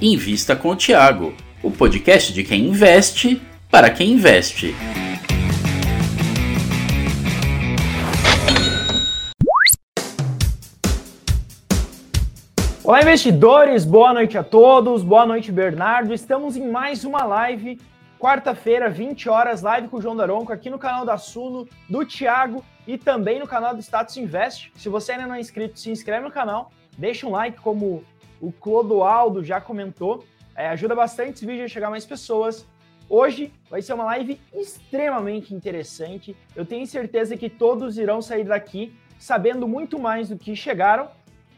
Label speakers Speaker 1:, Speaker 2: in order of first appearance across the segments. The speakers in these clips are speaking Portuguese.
Speaker 1: Invista com o Tiago, o podcast de quem investe para quem investe.
Speaker 2: Olá, investidores! Boa noite a todos. Boa noite, Bernardo. Estamos em mais uma live, quarta-feira, 20 horas, live com o João Daronco, aqui no canal da Suno, do Thiago e também no canal do Status Invest. Se você ainda não é inscrito, se inscreve no canal, deixa um like, como o Clodoaldo já comentou. É, ajuda bastante esse vídeo a chegar mais pessoas. Hoje vai ser uma live extremamente interessante. Eu tenho certeza que todos irão sair daqui sabendo muito mais do que chegaram,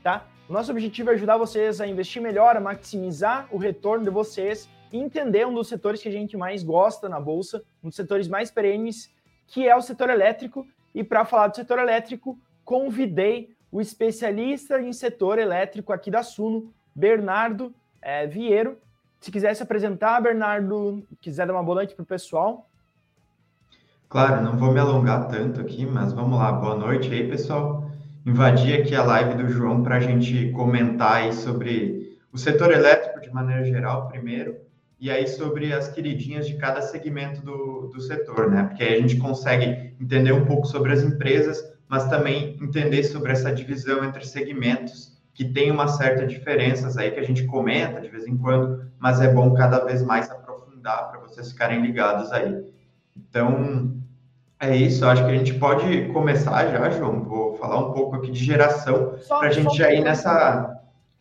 Speaker 2: tá? Nosso objetivo é ajudar vocês a investir melhor, a maximizar o retorno de vocês entender um dos setores que a gente mais gosta na bolsa, um dos setores mais perenes, que é o setor elétrico. E para falar do setor elétrico, convidei o especialista em setor elétrico aqui da Suno, Bernardo é, Vieiro. Se quiser se apresentar, Bernardo, quiser dar uma boa noite para o pessoal.
Speaker 3: Claro, não vou me alongar tanto aqui, mas vamos lá. Boa noite aí, pessoal invadir aqui a live do João para a gente comentar aí sobre o setor elétrico de maneira geral, primeiro, e aí sobre as queridinhas de cada segmento do, do setor, né? Porque aí a gente consegue entender um pouco sobre as empresas, mas também entender sobre essa divisão entre segmentos, que tem uma certa diferenças aí que a gente comenta de vez em quando, mas é bom cada vez mais aprofundar para vocês ficarem ligados aí. Então, é isso, acho que a gente pode começar já, João. Vou falar um pouco aqui de geração para a gente já ir nessa.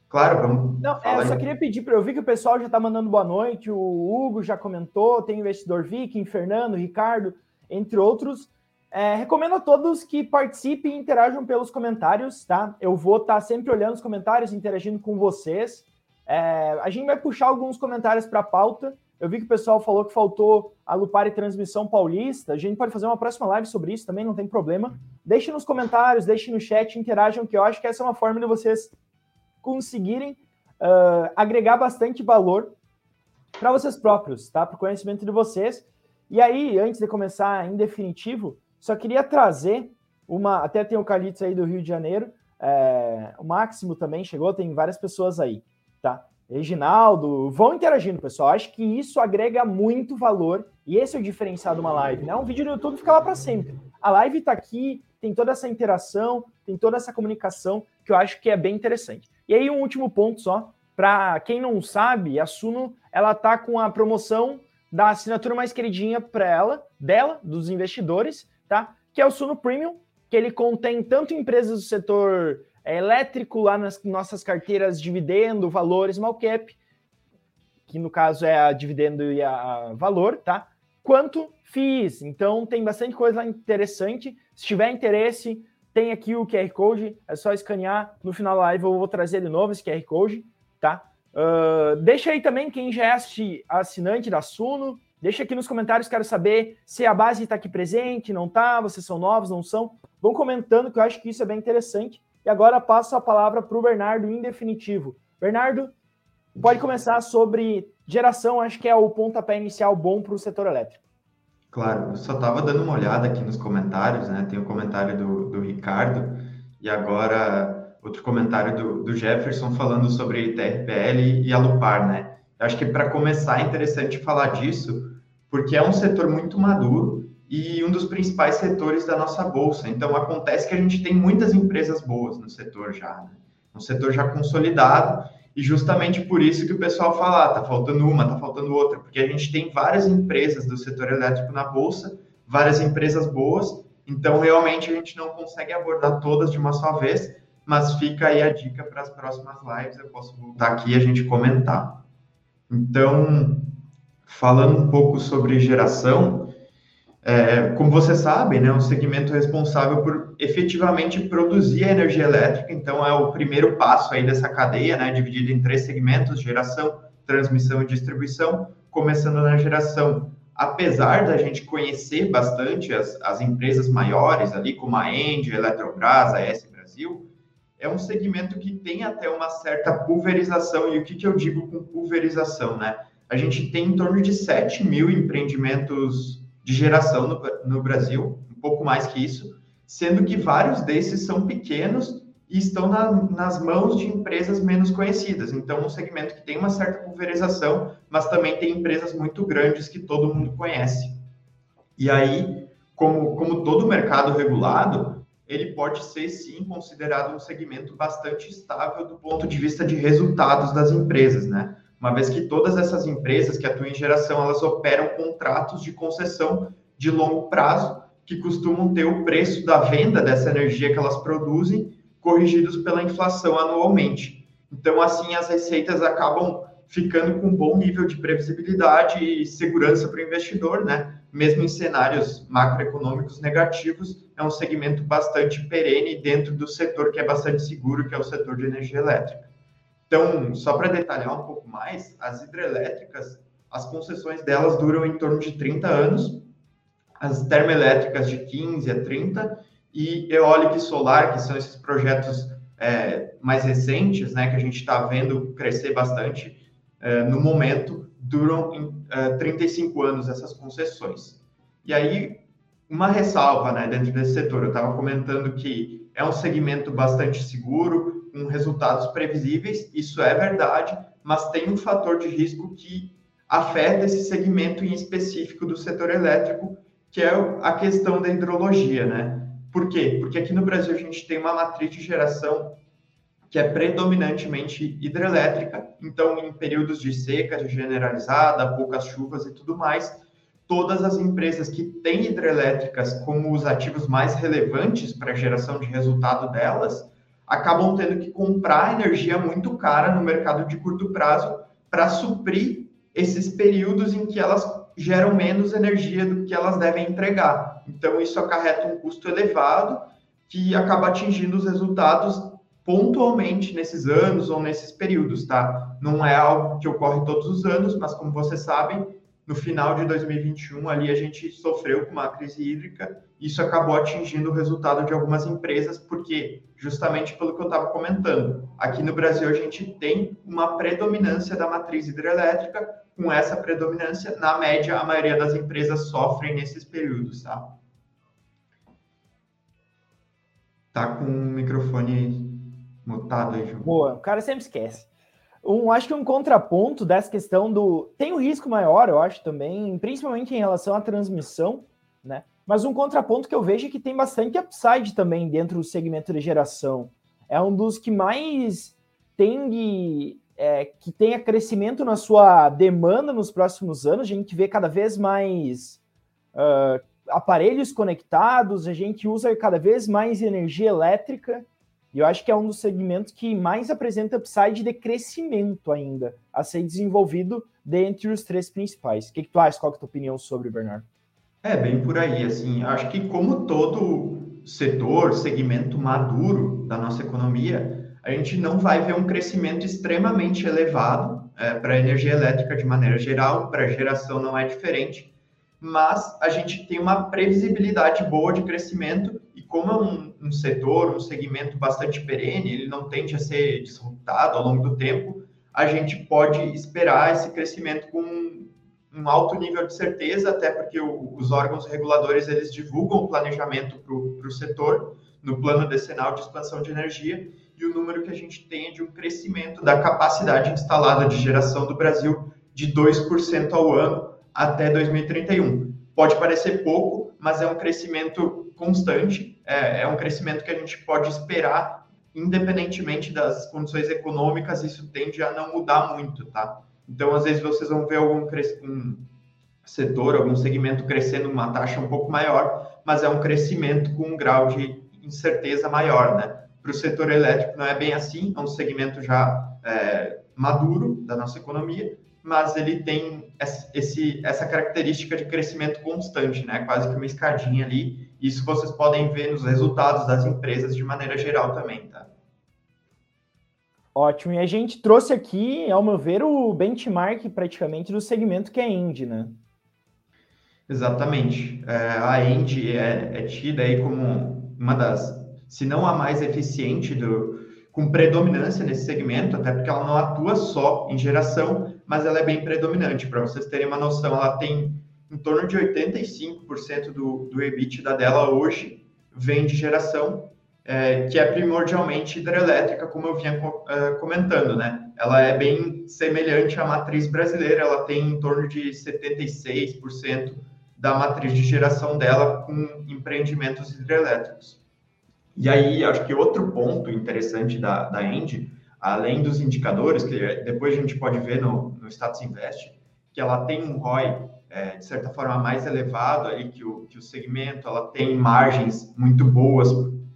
Speaker 3: Claro, vamos.
Speaker 2: Não, é, eu só queria pedir para eu vi que o pessoal já está mandando boa noite. O Hugo já comentou, tem o investidor Viking, Fernando, Ricardo, entre outros. É, recomendo a todos que participem e interajam pelos comentários, tá? Eu vou estar tá sempre olhando os comentários, interagindo com vocês. É, a gente vai puxar alguns comentários para a pauta. Eu vi que o pessoal falou que faltou a Lupari Transmissão Paulista. A gente pode fazer uma próxima live sobre isso também, não tem problema. Deixe nos comentários, deixe no chat, interajam, que eu acho que essa é uma forma de vocês conseguirem uh, agregar bastante valor para vocês próprios, tá? Para o conhecimento de vocês. E aí, antes de começar em definitivo, só queria trazer uma. Até tem o Calitos aí do Rio de Janeiro, é, o Máximo também chegou, tem várias pessoas aí, tá? Reginaldo, vão interagindo, pessoal. Acho que isso agrega muito valor e esse é o diferencial de uma live, né? Um vídeo no YouTube fica lá para sempre. A live está aqui, tem toda essa interação, tem toda essa comunicação que eu acho que é bem interessante. E aí um último ponto só, para quem não sabe, a Suno ela tá com a promoção da assinatura mais queridinha para ela, dela, dos investidores, tá? Que é o Suno Premium, que ele contém tanto empresas do setor é elétrico lá nas nossas carteiras dividendo, valores, small cap, que no caso é a dividendo e a valor, tá? Quanto FIIs. Então tem bastante coisa interessante. Se tiver interesse, tem aqui o QR Code, é só escanear. No final da live eu vou trazer de novo esse QR Code, tá? Uh, deixa aí também quem já é assinante da Suno. Deixa aqui nos comentários, quero saber se a base está aqui presente, não está, vocês são novos, não são. Vão comentando que eu acho que isso é bem interessante. E agora passo a palavra para o Bernardo em definitivo. Bernardo, pode começar sobre geração, acho que é o pontapé inicial bom para o setor elétrico.
Speaker 3: Claro, eu só estava dando uma olhada aqui nos comentários, né? Tem o comentário do, do Ricardo e agora outro comentário do, do Jefferson falando sobre TRPL e a Lupar, né? Acho que para começar é interessante falar disso, porque é um setor muito maduro e um dos principais setores da nossa bolsa. Então, acontece que a gente tem muitas empresas boas no setor já, né? um setor já consolidado, e justamente por isso que o pessoal fala, ah, tá faltando uma, tá faltando outra, porque a gente tem várias empresas do setor elétrico na bolsa, várias empresas boas, então realmente a gente não consegue abordar todas de uma só vez, mas fica aí a dica para as próximas lives, eu posso voltar aqui e a gente comentar. Então, falando um pouco sobre geração, é, como você sabe, né, um segmento responsável por efetivamente produzir a energia elétrica, então é o primeiro passo aí dessa cadeia, né, dividido em três segmentos, geração, transmissão e distribuição, começando na geração. Apesar da gente conhecer bastante as, as empresas maiores ali, como a Engie, a Eletrobras, a S Brasil, é um segmento que tem até uma certa pulverização, e o que, que eu digo com pulverização, né? A gente tem em torno de 7 mil empreendimentos de geração no, no Brasil, um pouco mais que isso, sendo que vários desses são pequenos e estão na, nas mãos de empresas menos conhecidas. Então, um segmento que tem uma certa pulverização, mas também tem empresas muito grandes que todo mundo conhece. E aí, como, como todo mercado regulado, ele pode ser sim considerado um segmento bastante estável do ponto de vista de resultados das empresas, né? Uma vez que todas essas empresas que atuam em geração, elas operam contratos de concessão de longo prazo, que costumam ter o preço da venda dessa energia que elas produzem corrigidos pela inflação anualmente. Então, assim, as receitas acabam ficando com um bom nível de previsibilidade e segurança para o investidor, né? Mesmo em cenários macroeconômicos negativos, é um segmento bastante perene dentro do setor que é bastante seguro, que é o setor de energia elétrica. Então, só para detalhar um pouco mais, as hidrelétricas, as concessões delas duram em torno de 30 anos, as termoelétricas de 15 a 30 e eólica e solar, que são esses projetos é, mais recentes, né, que a gente está vendo crescer bastante, no momento, duram em, é, 35 anos essas concessões. E aí, uma ressalva né, dentro desse setor, eu estava comentando que é um segmento bastante seguro, com resultados previsíveis, isso é verdade, mas tem um fator de risco que afeta esse segmento em específico do setor elétrico, que é a questão da hidrologia, né? Por quê? Porque aqui no Brasil a gente tem uma matriz de geração que é predominantemente hidrelétrica, então em períodos de seca generalizada, poucas chuvas e tudo mais, todas as empresas que têm hidrelétricas como os ativos mais relevantes para a geração de resultado delas, acabam tendo que comprar energia muito cara no mercado de curto prazo para suprir esses períodos em que elas geram menos energia do que elas devem entregar. Então, isso acarreta um custo elevado que acaba atingindo os resultados pontualmente nesses anos ou nesses períodos, tá? Não é algo que ocorre todos os anos, mas como vocês sabem, no final de 2021 ali a gente sofreu com uma crise hídrica, isso acabou atingindo o resultado de algumas empresas, porque justamente pelo que eu estava comentando, aqui no Brasil a gente tem uma predominância da matriz hidrelétrica, com essa predominância, na média a maioria das empresas sofrem nesses períodos, tá? Tá com o microfone mutado aí, João.
Speaker 2: Boa, o cara sempre esquece um, acho que um contraponto dessa questão do. Tem um risco maior, eu acho também, principalmente em relação à transmissão, né? Mas um contraponto que eu vejo é que tem bastante upside também dentro do segmento de geração. É um dos que mais tem é, que tenha crescimento na sua demanda nos próximos anos. A gente vê cada vez mais uh, aparelhos conectados, a gente usa cada vez mais energia elétrica. E eu acho que é um dos segmentos que mais apresenta upside de crescimento ainda a ser desenvolvido dentre os três principais. O que, que tu acha? Qual é a tua opinião sobre, Bernardo?
Speaker 3: É, bem por aí, assim, acho que como todo setor, segmento maduro da nossa economia, a gente não vai ver um crescimento extremamente elevado é, para a energia elétrica de maneira geral, para a geração não é diferente, mas a gente tem uma previsibilidade boa de crescimento e como é um, um, setor, um segmento bastante perene, ele não tende a ser disruptado ao longo do tempo, a gente pode esperar esse crescimento com um, alto nível de certeza, até porque o, os órgãos reguladores eles divulgam o planejamento para o setor no plano decenal de expansão de energia e o número que a gente tem é de um crescimento da capacidade instalada de geração do Brasil de 2% ao ano até 2031. Pode parecer pouco, mas é um crescimento constante, é, é um crescimento que a gente pode esperar, independentemente das condições econômicas, isso tende a não mudar muito, tá? Então, às vezes, vocês vão ver algum um setor, algum segmento crescendo uma taxa um pouco maior, mas é um crescimento com um grau de incerteza maior, né? Para o setor elétrico não é bem assim, é um segmento já é, maduro da nossa economia, mas ele tem esse, essa característica de crescimento constante, né? Quase que uma escadinha ali. Isso vocês podem ver nos resultados das empresas de maneira geral também, tá?
Speaker 2: Ótimo. E a gente trouxe aqui, ao meu ver, o benchmark praticamente do segmento que é a Indy, né?
Speaker 3: Exatamente. É, a Indy é, é tida aí como uma das, se não a mais eficiente do, com predominância nesse segmento, até porque ela não atua só em geração, mas ela é bem predominante. Para vocês terem uma noção, ela tem em torno de 85% do, do EBITDA dela hoje vem de geração. é, que é primordialmente hidrelétrica, como eu vinha é, comentando, né? Ela é bem semelhante à matriz brasileira, ela tem em torno de 76% da matriz de geração dela com empreendimentos hidrelétricos. E aí, acho que outro ponto interessante da, da End, além dos indicadores, que depois a gente pode ver no, no Status Invest, que ela tem um ROI, é, de certa forma, mais elevado ali que o, que o segmento, ela tem margens muito boas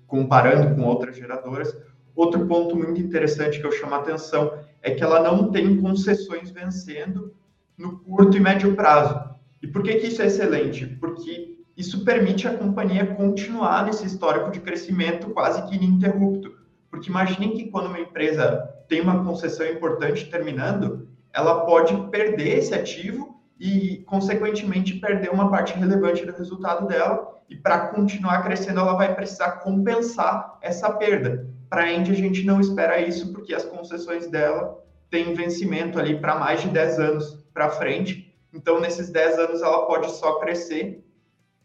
Speaker 3: comparando com outras geradoras. Outro ponto muito interessante que eu chamo a atenção é que ela não tem concessões vencendo no curto e médio prazo. E por que, que isso é excelente? Porque isso permite a companhia continuar nesse histórico de crescimento quase que ininterrupto. Porque imaginem que quando uma empresa tem uma concessão importante terminando, ela pode perder esse ativo e, consequentemente, perder uma parte relevante do resultado dela. E para continuar crescendo, ela vai precisar compensar essa perda. Para a Indy, a gente não espera isso, porque as concessões dela têm vencimento ali para mais de 10 anos para frente então, nesses 10 anos, ela pode só crescer.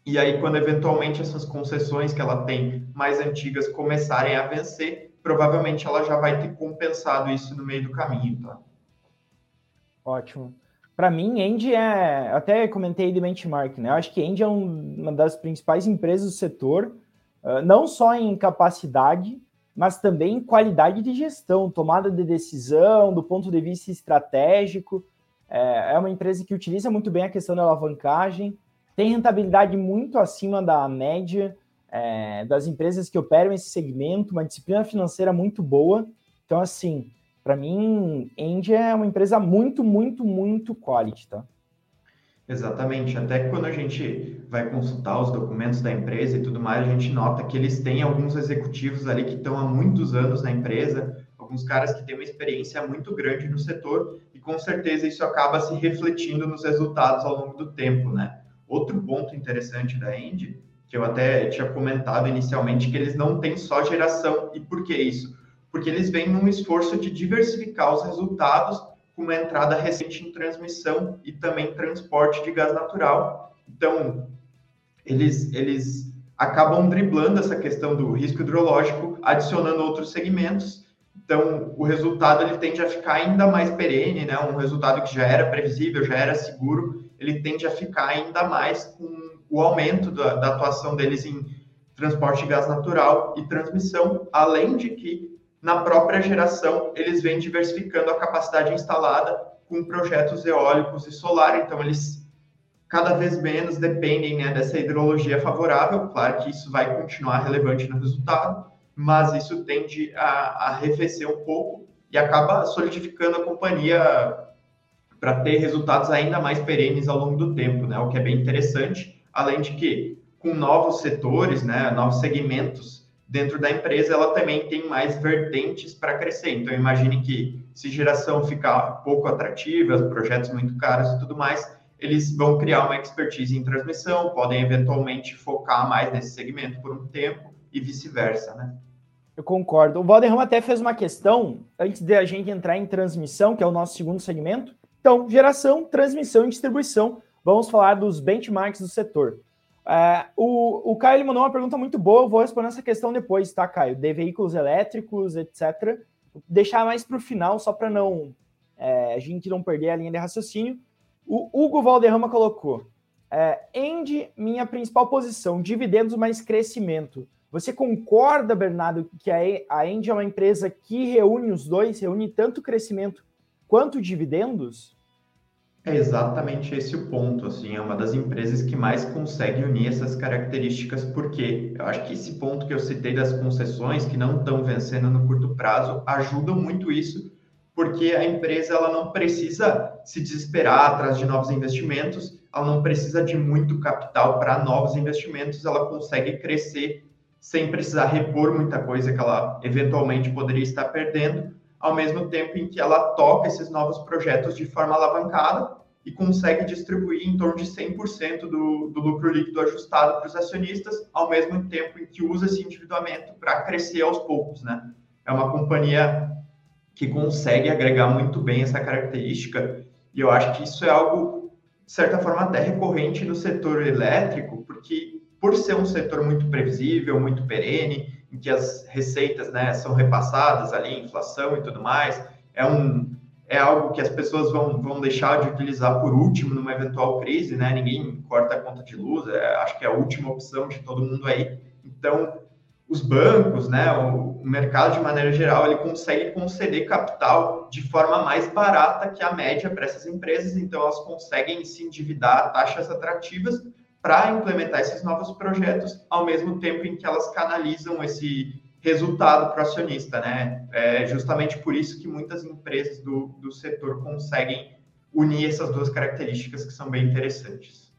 Speaker 3: E aí, quando eventualmente essas concessões que ela tem mais antigas começarem a vencer, provavelmente ela já vai ter compensado isso no meio do caminho, tá?
Speaker 2: Ótimo. Para mim, End é. Até comentei de benchmark, né? Eu acho que End é um, uma das principais empresas do setor, uh, não só em capacidade, mas também em qualidade de gestão, tomada de decisão, do ponto de vista estratégico. É, é uma empresa que utiliza muito bem a questão da alavancagem, tem rentabilidade muito acima da média é, das empresas que operam esse segmento, uma disciplina financeira muito boa. Então, assim, para mim, Engie é uma empresa muito, muito, muito quality, tá?
Speaker 3: Exatamente. Até quando a gente vai consultar os documentos da empresa e tudo mais, a gente nota que eles têm alguns executivos ali que estão há muitos anos na empresa, alguns caras que têm uma experiência muito grande no setor e com certeza isso acaba se refletindo nos resultados ao longo do tempo, né? Outro ponto interessante da End, que eu até tinha comentado inicialmente, que eles não têm só geração. E por que isso? Porque eles vêm num esforço de diversificar os resultados com uma entrada recente em transmissão e também transporte de gás natural. Então, eles, eles acabam driblando essa questão do risco hidrológico, adicionando outros segmentos então, o resultado ele tende a ficar ainda mais perene, né? Um resultado que já era previsível, já era seguro, ele tende a ficar ainda mais com o aumento da, da atuação deles em transporte de gás natural e transmissão, além de que na própria geração eles vêm diversificando a capacidade instalada com projetos eólicos e solar, então eles cada vez menos dependem né, dessa hidrologia favorável. Claro que isso vai continuar relevante no resultado, mas isso tende a, arrefecer um pouco e acaba solidificando a companhia para ter resultados ainda mais perenes ao longo do tempo, né? O que é bem interessante, além de que com novos setores, né, novos segmentos dentro da empresa, ela também tem mais vertentes para crescer. Então imagine que se geração ficar pouco atrativa, projetos muito caros e tudo mais, eles vão criar uma expertise em transmissão, podem eventualmente focar mais nesse segmento por um tempo e vice-versa, né?
Speaker 2: Eu concordo. O Valderrama até fez uma questão antes de a gente entrar em transmissão, que é o nosso segundo segmento. Então, geração, transmissão e distribuição. Vamos falar dos benchmarks do setor. Uh, o, o Caio mandou uma pergunta muito boa, eu vou responder essa questão depois, tá, Caio? De veículos elétricos, etc. Deixar mais para o final, só para não é, a gente não perder a linha de raciocínio. O Hugo Valderrama colocou: é, End, minha principal posição, dividendos mais crescimento. Você concorda, Bernardo, que a End é uma empresa que reúne os dois, reúne tanto crescimento quanto dividendos?
Speaker 3: É exatamente esse o ponto, assim, é uma das empresas que mais consegue unir essas características, porque eu acho que esse ponto que eu citei das concessões, que não estão vencendo no curto prazo, ajudam muito isso, porque a empresa ela não precisa se desesperar atrás de novos investimentos, ela não precisa de muito capital para novos investimentos, ela consegue crescer sem precisar repor muita coisa que ela eventualmente poderia estar perdendo, ao mesmo tempo em que ela toca esses novos projetos de forma alavancada e consegue distribuir em torno de 100% do, do lucro líquido ajustado para os acionistas, ao mesmo tempo em que usa esse endividamento para crescer aos poucos, né? É uma companhia que consegue agregar muito bem essa característica e eu acho que isso é algo, de certa forma, até recorrente no setor elétrico, porque por ser um setor muito previsível, muito perene, em que as receitas né, são repassadas ali, inflação e tudo mais, é, um, é algo que as pessoas vão, vão deixar de utilizar por último numa eventual crise, né? Ninguém corta a conta de luz, é, acho que é a última opção de todo mundo aí. Então, os bancos, né, o, o mercado de maneira geral, ele consegue conceder capital de forma mais barata que a média para essas empresas, então elas conseguem se endividar a taxas atrativas para implementar esses novos projetos, ao mesmo tempo em que elas canalizam esse resultado para o acionista, né? É justamente por isso que muitas empresas do, do setor conseguem unir essas duas características que são bem interessantes.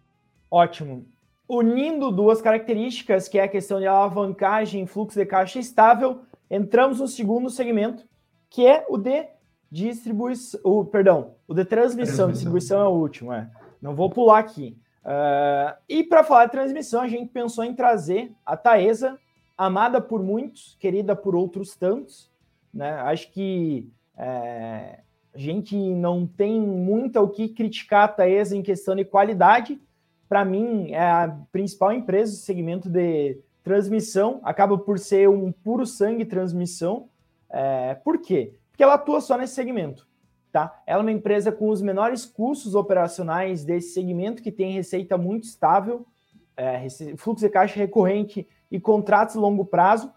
Speaker 2: Ótimo. Unindo duas características, que é a questão de alavancagem e fluxo de caixa estável, entramos no segundo segmento, que é o de distribuição, o, perdão, o de transmissão. transmissão. Distribuição é o último, é. Não vou pular aqui. Uh, e para falar de transmissão, a gente pensou em trazer a Taesa, amada por muitos, querida por outros tantos. Né? Acho que é, a gente não tem muito o que criticar a Taesa em questão de qualidade. Para mim, é a principal empresa do segmento de transmissão, acaba por ser um puro sangue transmissão. É, por quê? Porque ela atua só nesse segmento. Tá? Ela é uma empresa com os menores custos operacionais desse segmento, que tem receita muito estável, é, fluxo de caixa recorrente e contratos longo prazo.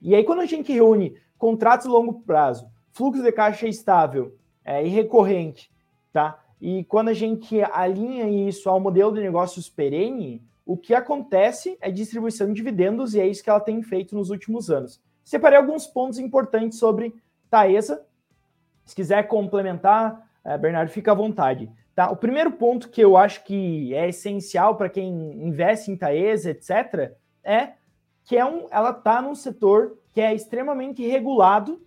Speaker 2: E aí, quando a gente reúne contratos longo prazo, fluxo de caixa estável é, e recorrente, tá? E quando a gente alinha isso ao modelo de negócios perene, o que acontece é distribuição de dividendos e é isso que ela tem feito nos últimos anos. Separei alguns pontos importantes sobre Taesa, se quiser complementar, é, Bernardo, fica à vontade. Tá? O primeiro ponto que eu acho que é essencial para quem investe em Taesa, etc., é que é um, ela está num setor que é extremamente regulado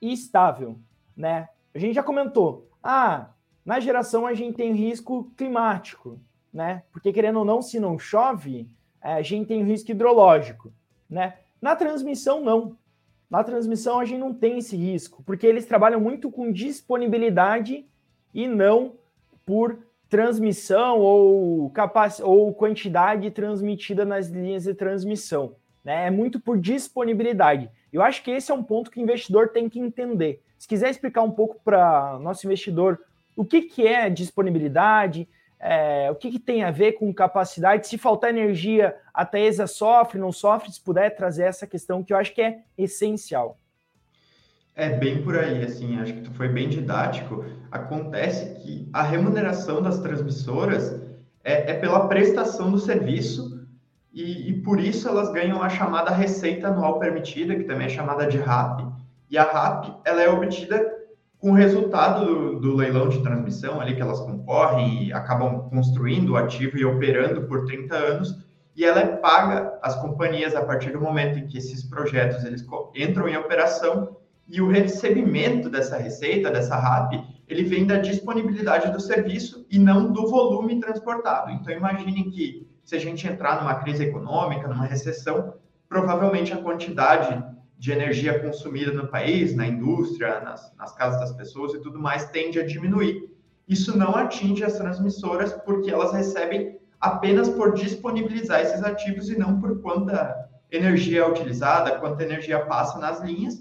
Speaker 2: e estável. Né? A gente já comentou, ah, na geração a gente tem risco climático, né? Porque querendo ou não, se não chove, é, a gente tem risco hidrológico, né? Na transmissão, não. Na transmissão a gente não tem esse risco, porque eles trabalham muito com disponibilidade e não por transmissão ou, capac... ou quantidade transmitida nas linhas de transmissão. Né? É muito por disponibilidade. Eu acho que esse é um ponto que o investidor tem que entender. Se quiser explicar um pouco para nosso investidor o que, que é disponibilidade, é, o que, que, tem a ver com capacidade? Se faltar energia, a Taesa sofre, não sofre? Se puder trazer essa questão que eu acho que é essencial.
Speaker 3: É bem por aí, assim, acho que tu foi bem didático. Acontece que a remuneração das transmissoras é, é pela prestação do serviço e, e, por isso elas ganham a chamada receita anual permitida, que também é chamada de RAP. E a RAP ela é obtida com o resultado do, do, leilão de transmissão ali que elas concorrem e acabam construindo o ativo e operando por 30 anos, e ela é paga às companhias a partir do momento em que esses projetos eles entram em operação e o recebimento dessa receita, dessa RAP, ele vem da disponibilidade do serviço e não do volume transportado. Então imaginem que se a gente entrar numa crise econômica, numa recessão, provavelmente a quantidade de energia consumida no país, na indústria, nas, nas casas das pessoas e tudo mais, tende a diminuir. Isso não atinge as transmissoras porque elas recebem apenas por disponibilizar esses ativos e não por quanta energia é utilizada, quanta energia passa nas linhas.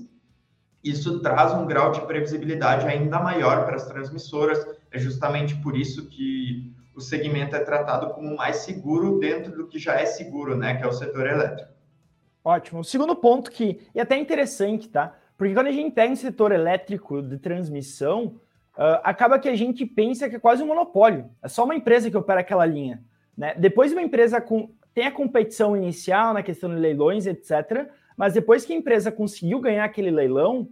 Speaker 3: Isso traz um grau de previsibilidade ainda maior para as transmissoras. É justamente por isso que o segmento é tratado como mais seguro dentro do que já é seguro, né, que é o setor elétrico.
Speaker 2: Ótimo. O segundo ponto que é até interessante, tá? Porque quando a gente pega um setor elétrico de transmissão, uh, acaba que a gente pensa que é quase um monopólio. É só uma empresa que opera aquela linha. Né? Depois uma empresa com, tem a competição inicial na questão de leilões, etc. Mas depois que a empresa conseguiu ganhar aquele leilão,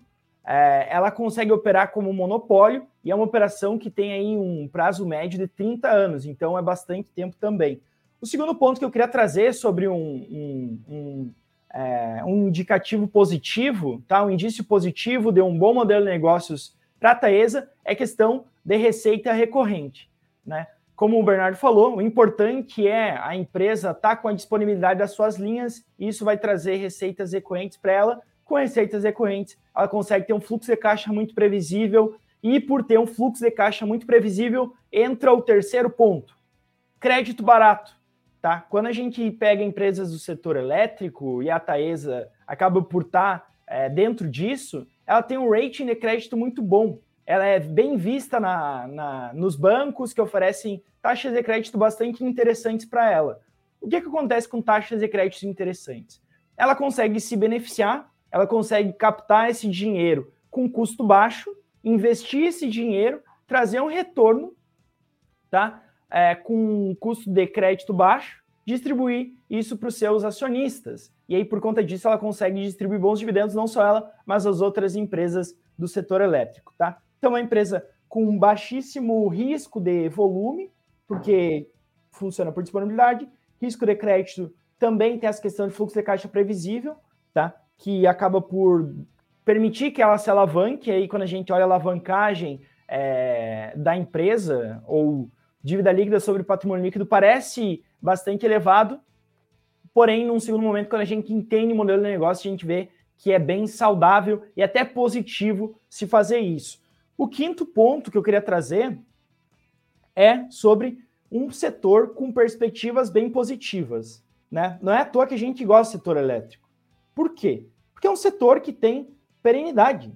Speaker 2: é, ela consegue operar como monopólio e é uma operação que tem aí um prazo médio de 30 anos, então é bastante tempo também. O segundo ponto que eu queria trazer sobre um, um, um é, um indicativo positivo, tá? um indício positivo de um bom modelo de negócios para a Taesa é questão de receita recorrente. Né? Como o Bernardo falou, o importante é a empresa estar tá com a disponibilidade das suas linhas, e isso vai trazer receitas recorrentes para ela. Com receitas recorrentes, ela consegue ter um fluxo de caixa muito previsível, e por ter um fluxo de caixa muito previsível, entra o terceiro ponto: crédito barato. Tá? Quando a gente pega empresas do setor elétrico, e a Taesa acaba por estar tá, é, dentro disso, ela tem um rating de crédito muito bom. Ela é bem vista na, na nos bancos que oferecem taxas de crédito bastante interessantes para ela. O que, que acontece com taxas de crédito interessantes? Ela consegue se beneficiar, ela consegue captar esse dinheiro com custo baixo, investir esse dinheiro, trazer um retorno, tá? É, com um custo de crédito baixo, distribuir isso para os seus acionistas. E aí, por conta disso, ela consegue distribuir bons dividendos, não só ela, mas as outras empresas do setor elétrico, tá? Então, uma empresa com baixíssimo risco de volume, porque funciona por disponibilidade, risco de crédito também tem essa questão de fluxo de caixa previsível, tá? Que acaba por permitir que ela se alavanque. Aí, quando a gente olha a alavancagem é, da empresa ou dívida líquida sobre patrimônio líquido, parece bastante elevado. Porém, num segundo momento, quando a gente entende o modelo de negócio, a gente vê que é bem saudável e até positivo se fazer isso. O quinto ponto que eu queria trazer é sobre um setor com perspectivas bem positivas. Né? Não é à toa que a gente gosta do setor elétrico. Por quê? Porque é um setor que tem perenidade.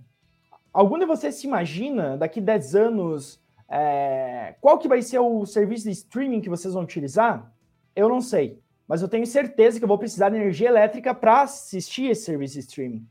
Speaker 2: Algum de vocês se imagina, daqui 10 anos, é, qual que vai ser o serviço de streaming que vocês vão utilizar? Eu não sei. Mas eu tenho certeza que eu vou precisar de energia elétrica para assistir esse serviço de streaming.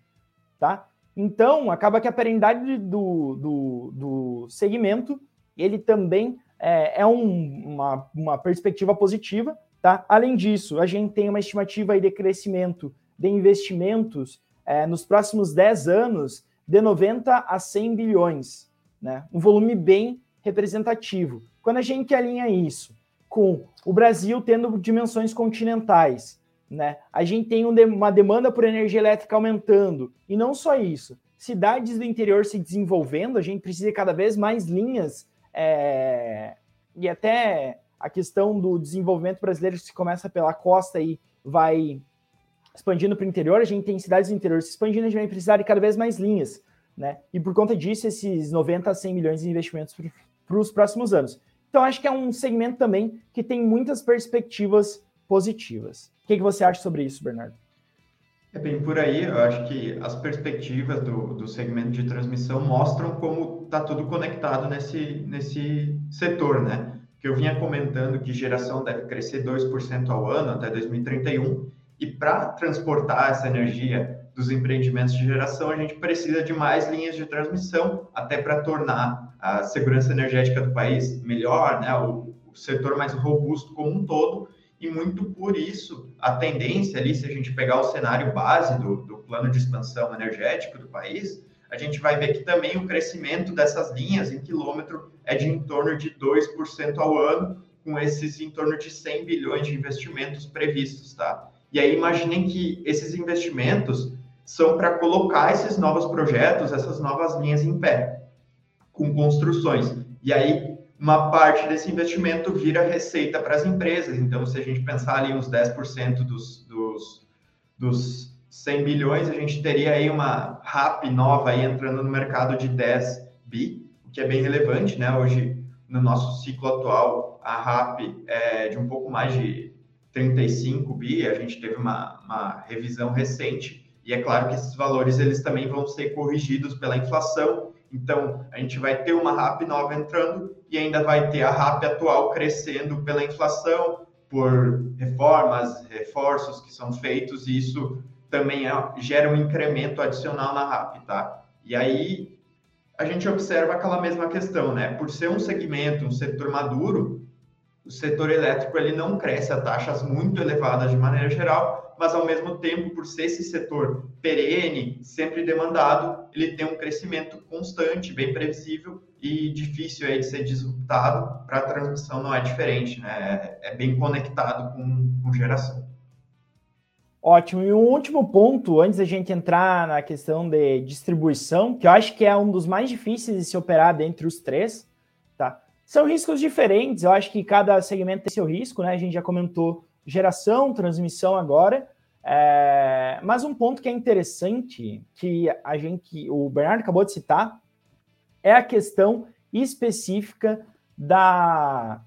Speaker 2: Tá? Então, acaba que a perenidade do, do, do segmento, ele também é, é um, uma, uma perspectiva positiva. Tá? Além disso, a gente tem uma estimativa de crescimento de investimentos é, nos próximos 10 anos de 90 a 100 bilhões. Né? Um volume bem representativo. Quando a gente alinha isso com o Brasil tendo dimensões continentais, né? A gente tem uma demanda por energia elétrica aumentando. E não só isso, cidades do interior se desenvolvendo, a gente precisa cada vez mais linhas é, e até a questão do desenvolvimento brasileiro se começa pela costa e vai expandindo para o interior, a gente tem cidades do interior se expandindo, a gente vai precisar de cada vez mais linhas, né? E por conta disso, esses 90 a 100 milhões de investimentos para os próximos anos. Então, acho que é um segmento também que tem muitas perspectivas positivas. O que, que você acha sobre isso, Bernardo?
Speaker 3: É bem por aí, eu acho que as perspectivas do, do segmento de transmissão mostram como está tudo conectado nesse, nesse setor, né? Que eu vinha comentando que geração deve crescer 2% ao ano até 2031, e para transportar essa energia dos empreendimentos de geração, a gente precisa de mais linhas de transmissão, até para tornar a segurança energética do país melhor, né? o, o setor mais robusto como um todo, e muito por isso a tendência ali, se a gente pegar o cenário base do, do plano de expansão energético do país, a gente vai ver que também o crescimento dessas linhas em quilômetro é de em torno de 2% ao ano, com esses em torno de 100 bilhões de investimentos previstos, tá? E aí imaginem que esses investimentos são para colocar esses novos projetos, essas novas linhas em pé, com construções. E aí uma parte desse investimento vira receita para as empresas. Então, se a gente pensar ali uns 10% dos, dos, dos 100 bilhões, a gente teria aí uma RAP nova aí entrando no mercado de 10 bi, o que é bem relevante, né? Hoje, no nosso ciclo atual, a RAP é de um pouco mais de 35 bi, a gente teve uma, uma revisão recente, e é claro que esses valores eles também vão ser corrigidos pela inflação, então, a gente vai ter uma RAP nova entrando e ainda vai ter a RAP atual crescendo pela inflação, por reformas, reforços que são feitos, e isso também é, gera um incremento adicional na RAP, tá? E aí a gente observa aquela mesma questão, né? Por ser um segmento, um setor maduro, o setor elétrico ele não cresce a taxas muito elevadas de maneira geral, mas ao mesmo tempo, por ser esse setor perene, sempre demandado, ele tem um crescimento constante, bem previsível e difícil aí de ser disruptado. Para a transmissão não é diferente, né? É, bem conectado com, com geração.
Speaker 2: Ótimo. E um último ponto, antes da gente entrar na questão de distribuição, que eu acho que é um dos mais difíceis de se operar dentre os três? São riscos diferentes, eu acho que cada segmento tem seu risco, né? A gente já comentou geração, transmissão agora. É, mas um ponto que é interessante, que a gente, o Bernardo acabou de citar, é a questão específica da,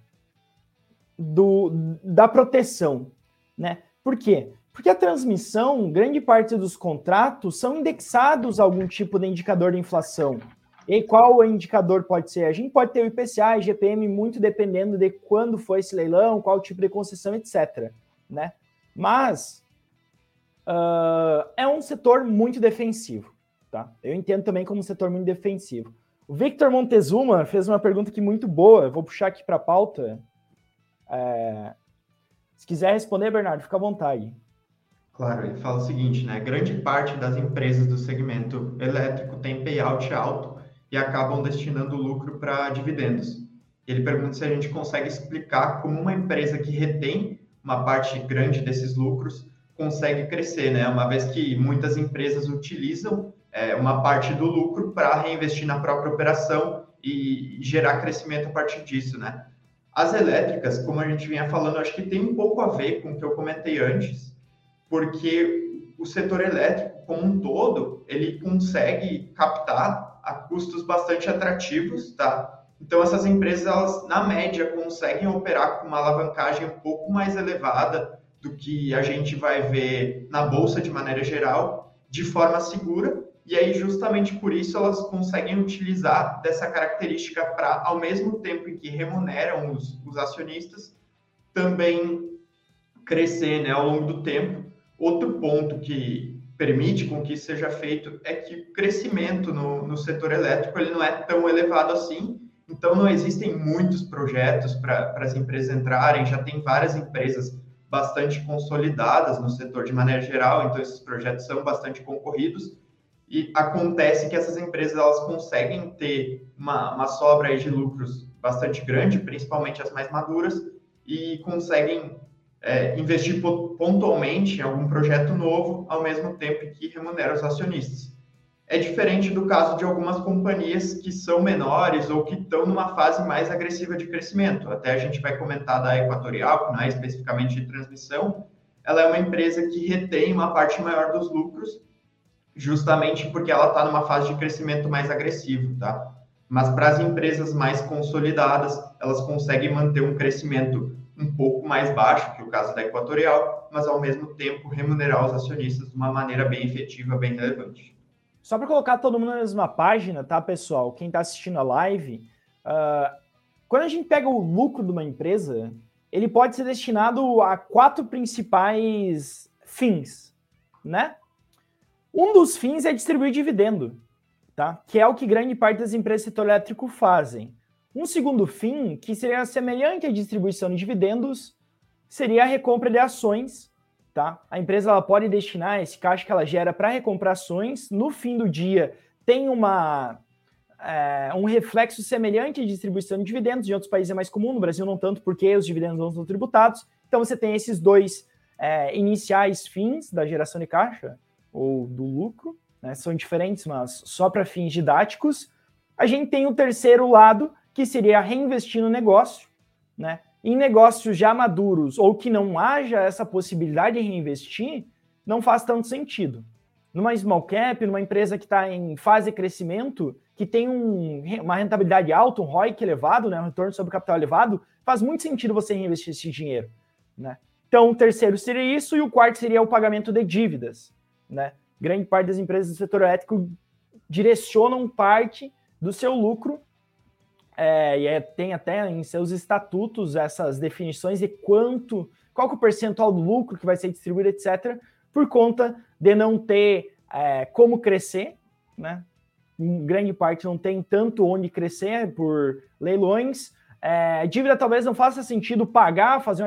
Speaker 2: do, da proteção, né? Por quê? Porque a transmissão, grande parte dos contratos são indexados a algum tipo de indicador de inflação. E qual indicador pode ser? A gente pode ter o IPCA e GPM muito dependendo de quando foi esse leilão, qual tipo de concessão, etc. Né? Mas uh, é um setor muito defensivo. Tá? Eu entendo também como um setor muito defensivo. O Victor Montezuma fez uma pergunta aqui muito boa. Eu vou puxar aqui para a pauta. É... Se quiser responder, Bernardo, fica à vontade.
Speaker 3: Claro, ele fala o seguinte, né? Grande parte das empresas do segmento elétrico tem payout alto e acabam destinando lucro para dividendos. Ele pergunta se a gente consegue explicar como uma empresa que retém uma parte grande desses lucros consegue crescer, né? Uma vez que muitas empresas utilizam é, uma parte do lucro para reinvestir na própria operação e gerar crescimento a partir disso, né? As elétricas, como a gente vinha falando, acho que tem um pouco a ver com o que eu comentei antes, porque o setor elétrico como um todo, ele consegue captar a custos bastante atrativos, tá? Então essas empresas, elas, na média, conseguem operar com uma alavancagem um pouco mais elevada do que a gente vai ver na bolsa de maneira geral, de forma segura, e aí justamente por isso elas conseguem utilizar dessa característica para, ao mesmo tempo em que remuneram os, os acionistas, também crescer né, ao longo do tempo Outro ponto que permite com que seja feito é que o crescimento no, no setor elétrico ele não é tão elevado assim, então não existem muitos projetos para as empresas entrarem, já tem várias empresas bastante consolidadas no setor de maneira geral, então esses projetos são bastante concorridos. E acontece que essas empresas elas conseguem ter uma, uma sobra de lucros bastante grande, principalmente as mais maduras, e conseguem é, investir pontualmente em algum projeto novo, ao mesmo tempo que remunera os acionistas. É diferente do caso de algumas companhias que são menores ou que estão numa fase mais agressiva de crescimento. Até a gente vai comentar da Equatorial, que é especificamente de transmissão, ela é uma empresa que retém uma parte maior dos lucros, justamente porque ela está numa fase de crescimento mais agressivo, tá? Mas para as empresas mais consolidadas, elas conseguem manter um crescimento um pouco mais baixo que o caso da Equatorial, mas ao mesmo tempo remunerar os acionistas de uma maneira bem efetiva, bem relevante.
Speaker 2: Só para colocar todo mundo na mesma página, tá, pessoal? Quem está assistindo a live, uh, quando a gente pega o lucro de uma empresa, ele pode ser destinado a quatro principais fins, né? Um dos fins é distribuir dividendo, tá? Que é o que grande parte das empresas do setor elétrico fazem. Um segundo fim, que seria semelhante à distribuição de dividendos, seria a recompra de ações. Tá? A empresa ela pode destinar esse caixa que ela gera para recomprar ações. No fim do dia, tem uma, é, um reflexo semelhante à distribuição de dividendos. Em outros países é mais comum, no Brasil não tanto, porque os dividendos não são tributados. Então você tem esses dois é, iniciais fins da geração de caixa ou do lucro, né? são diferentes, mas só para fins didáticos. A gente tem o terceiro lado, que seria reinvestir no negócio, né? Em negócios já maduros ou que não haja essa possibilidade de reinvestir, não faz tanto sentido. Numa small cap, numa empresa que está em fase de crescimento, que tem um, uma rentabilidade alta, um ROIC elevado, né, um retorno sobre capital elevado, faz muito sentido você reinvestir esse dinheiro. Né? Então, o terceiro seria isso, e o quarto seria o pagamento de dívidas. Né? Grande parte das empresas do setor elétrico direcionam parte do seu lucro é, e é, tem até em seus estatutos essas definições de quanto, qual que é o percentual do lucro que vai ser distribuído, etc., por conta de não ter é, como crescer, né? Em grande parte não tem tanto onde crescer por leilões. É, dívida talvez não faça sentido pagar, fazer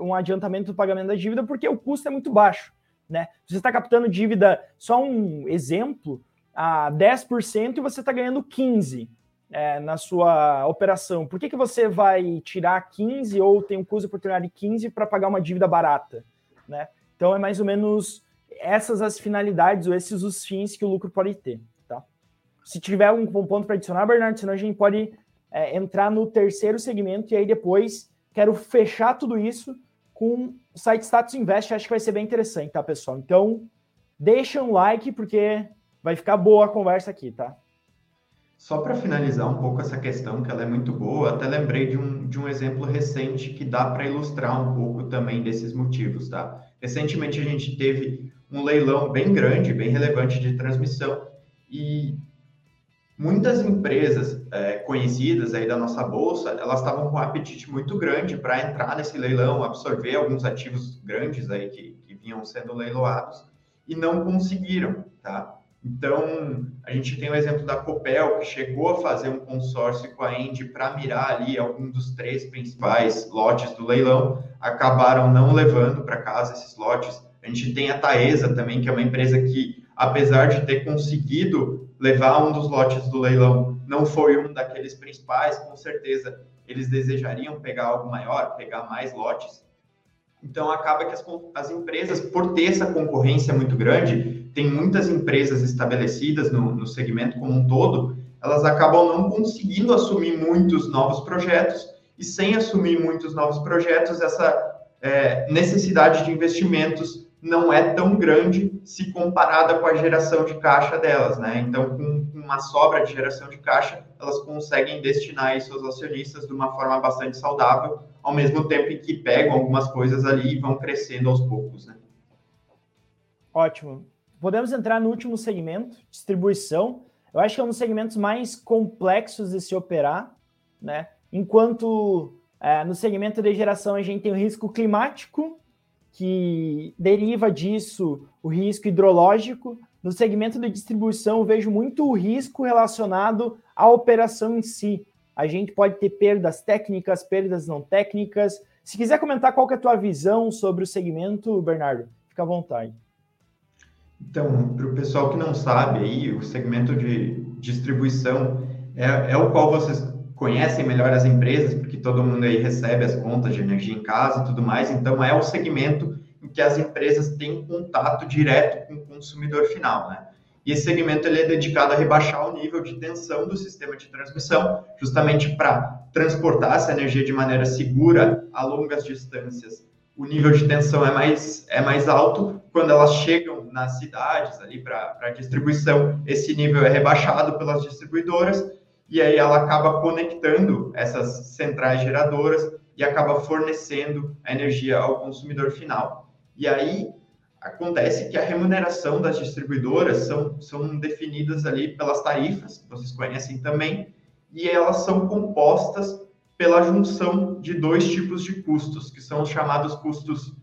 Speaker 2: um adiantamento do pagamento da dívida, porque o custo é muito baixo. Né? Você está captando dívida, só um exemplo, a 10% e você está ganhando 15% é, na sua operação, por que, que você vai tirar 15 ou tem um custo de oportunidade de 15 para pagar uma dívida barata? Né? Então é mais ou menos essas as finalidades ou esses os fins que o lucro pode ter. Tá? Se tiver um ponto para adicionar, Bernardo, senão a gente pode é, entrar no terceiro segmento e aí depois quero fechar tudo isso com o site Status Invest, acho que vai ser bem interessante, tá, pessoal? Então, deixa um like porque vai ficar boa a conversa aqui, tá?
Speaker 3: Só para finalizar um pouco essa questão, que ela é muito boa, até lembrei de um, de um exemplo recente que dá para ilustrar um pouco também desses motivos, tá? Recentemente a gente teve um leilão bem grande, bem relevante de transmissão e muitas empresas é, conhecidas aí da nossa bolsa, elas estavam com um apetite muito grande para entrar nesse leilão, absorver alguns ativos grandes aí que, que vinham sendo leiloados e não conseguiram, tá? Então, a gente tem o exemplo da Copel, que chegou a fazer um consórcio com a Endy para mirar ali algum dos três principais lotes do leilão, acabaram não levando para casa esses lotes. A gente tem a Taesa também, que é uma empresa que, apesar de ter conseguido levar um dos lotes do leilão, não foi um daqueles principais, com certeza eles desejariam pegar algo maior, pegar mais lotes. Então, acaba que as, as empresas, por ter essa concorrência muito grande, tem muitas empresas estabelecidas no, no segmento como um todo, elas acabam não conseguindo assumir muitos novos projetos, e sem assumir muitos novos projetos, essa é, necessidade de investimentos não é tão grande se comparada com a geração de caixa delas, né? Então, com, uma sobra de geração de caixa, elas conseguem destinar isso aos acionistas de uma forma bastante saudável, ao mesmo tempo em que pegam algumas coisas ali e vão crescendo aos poucos, né?
Speaker 2: Ótimo. Podemos entrar no último segmento, distribuição. Eu acho que é um dos segmentos mais complexos de se operar, né? Enquanto é, no segmento de geração a gente tem o risco climático, que deriva disso o risco hidrológico. No segmento de distribuição, eu vejo muito o risco relacionado à operação em si. A gente pode ter perdas técnicas, perdas não técnicas. Se quiser comentar qual é a tua visão sobre o segmento, Bernardo, fica à vontade.
Speaker 3: Então, para o pessoal que não sabe aí, o segmento de distribuição é, é o qual vocês conhecem melhor as empresas, porque todo mundo aí recebe as contas de energia em casa e tudo mais, então é o segmento em que as empresas têm contato direto com o consumidor final, né? E esse segmento ele é dedicado a rebaixar o nível de tensão do sistema de transmissão, justamente para transportar essa energia de maneira segura a longas distâncias. O nível de tensão é mais, é mais alto quando elas chegam nas cidades ali para distribuição, esse nível é rebaixado pelas distribuidoras e aí ela acaba conectando essas centrais geradoras e acaba fornecendo a energia ao consumidor final. E aí acontece que a remuneração das distribuidoras são, são definidas ali pelas tarifas, vocês conhecem também, e elas são compostas pela junção de dois tipos de custos, que são os chamados custos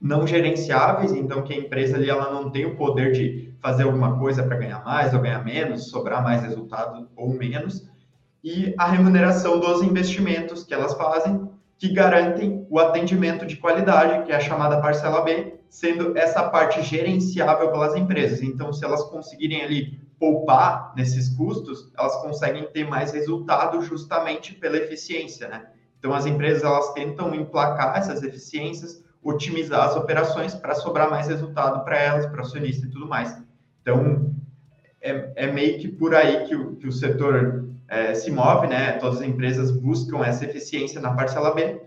Speaker 3: não gerenciáveis, então que a empresa ali ela não tem o poder de fazer alguma coisa para ganhar mais ou ganhar menos, sobrar mais resultado ou menos, e a remuneração dos investimentos que elas fazem, que garantem o atendimento de qualidade, que é a chamada parcela B, sendo essa parte gerenciável pelas empresas. Então, se elas conseguirem ali poupar nesses custos, elas conseguem ter mais resultado justamente pela eficiência, né? Então, as empresas elas tentam emplacar essas eficiências otimizar as operações para sobrar mais resultado para elas, para o acionista e tudo mais. Então, é, é, meio que por aí que o, que o setor é, se move, né? Todas as empresas buscam essa eficiência na parcela B,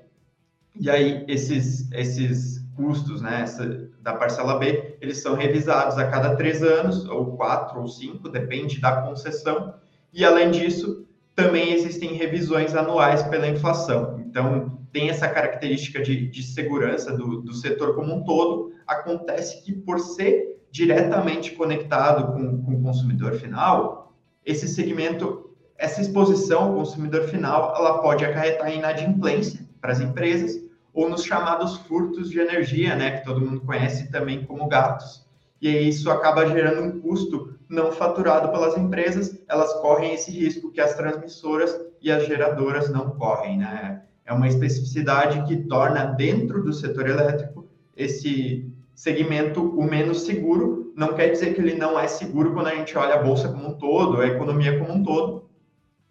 Speaker 3: e aí esses, esses custos, né, essa, da parcela B, eles são revisados a cada três anos, ou quatro ou cinco, depende da concessão, e além disso, também existem revisões anuais pela inflação. Então, tem essa característica de, de segurança do, do setor como um todo. Acontece que, por ser diretamente conectado com, com o consumidor final, esse segmento, essa exposição ao consumidor final, ela pode acarretar em inadimplência para as empresas ou nos chamados furtos de energia, né, que todo mundo conhece também como gatos. E aí isso acaba gerando um custo não faturado pelas empresas, elas correm esse risco que as transmissoras e as geradoras não correm, né? É uma especificidade que torna dentro do setor elétrico esse segmento o menos seguro. Não quer dizer que ele não é seguro quando a gente olha a bolsa como um todo, a economia como um todo.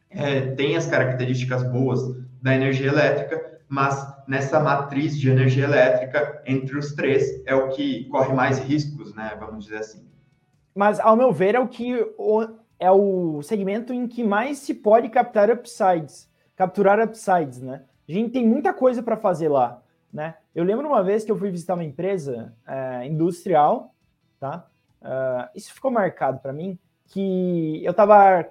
Speaker 3: É, tem as características boas da energia elétrica, mas nessa matriz de energia elétrica, entre os três, é o que corre mais riscos, né? Vamos dizer assim.
Speaker 2: Mas, ao meu ver, é o que é o segmento em que mais se pode captar upsides, capturar upsides, né? A gente tem muita coisa para fazer lá, né? Eu lembro uma vez que eu fui visitar uma empresa é, industrial, tá? Uh, isso ficou marcado para mim, que eu estava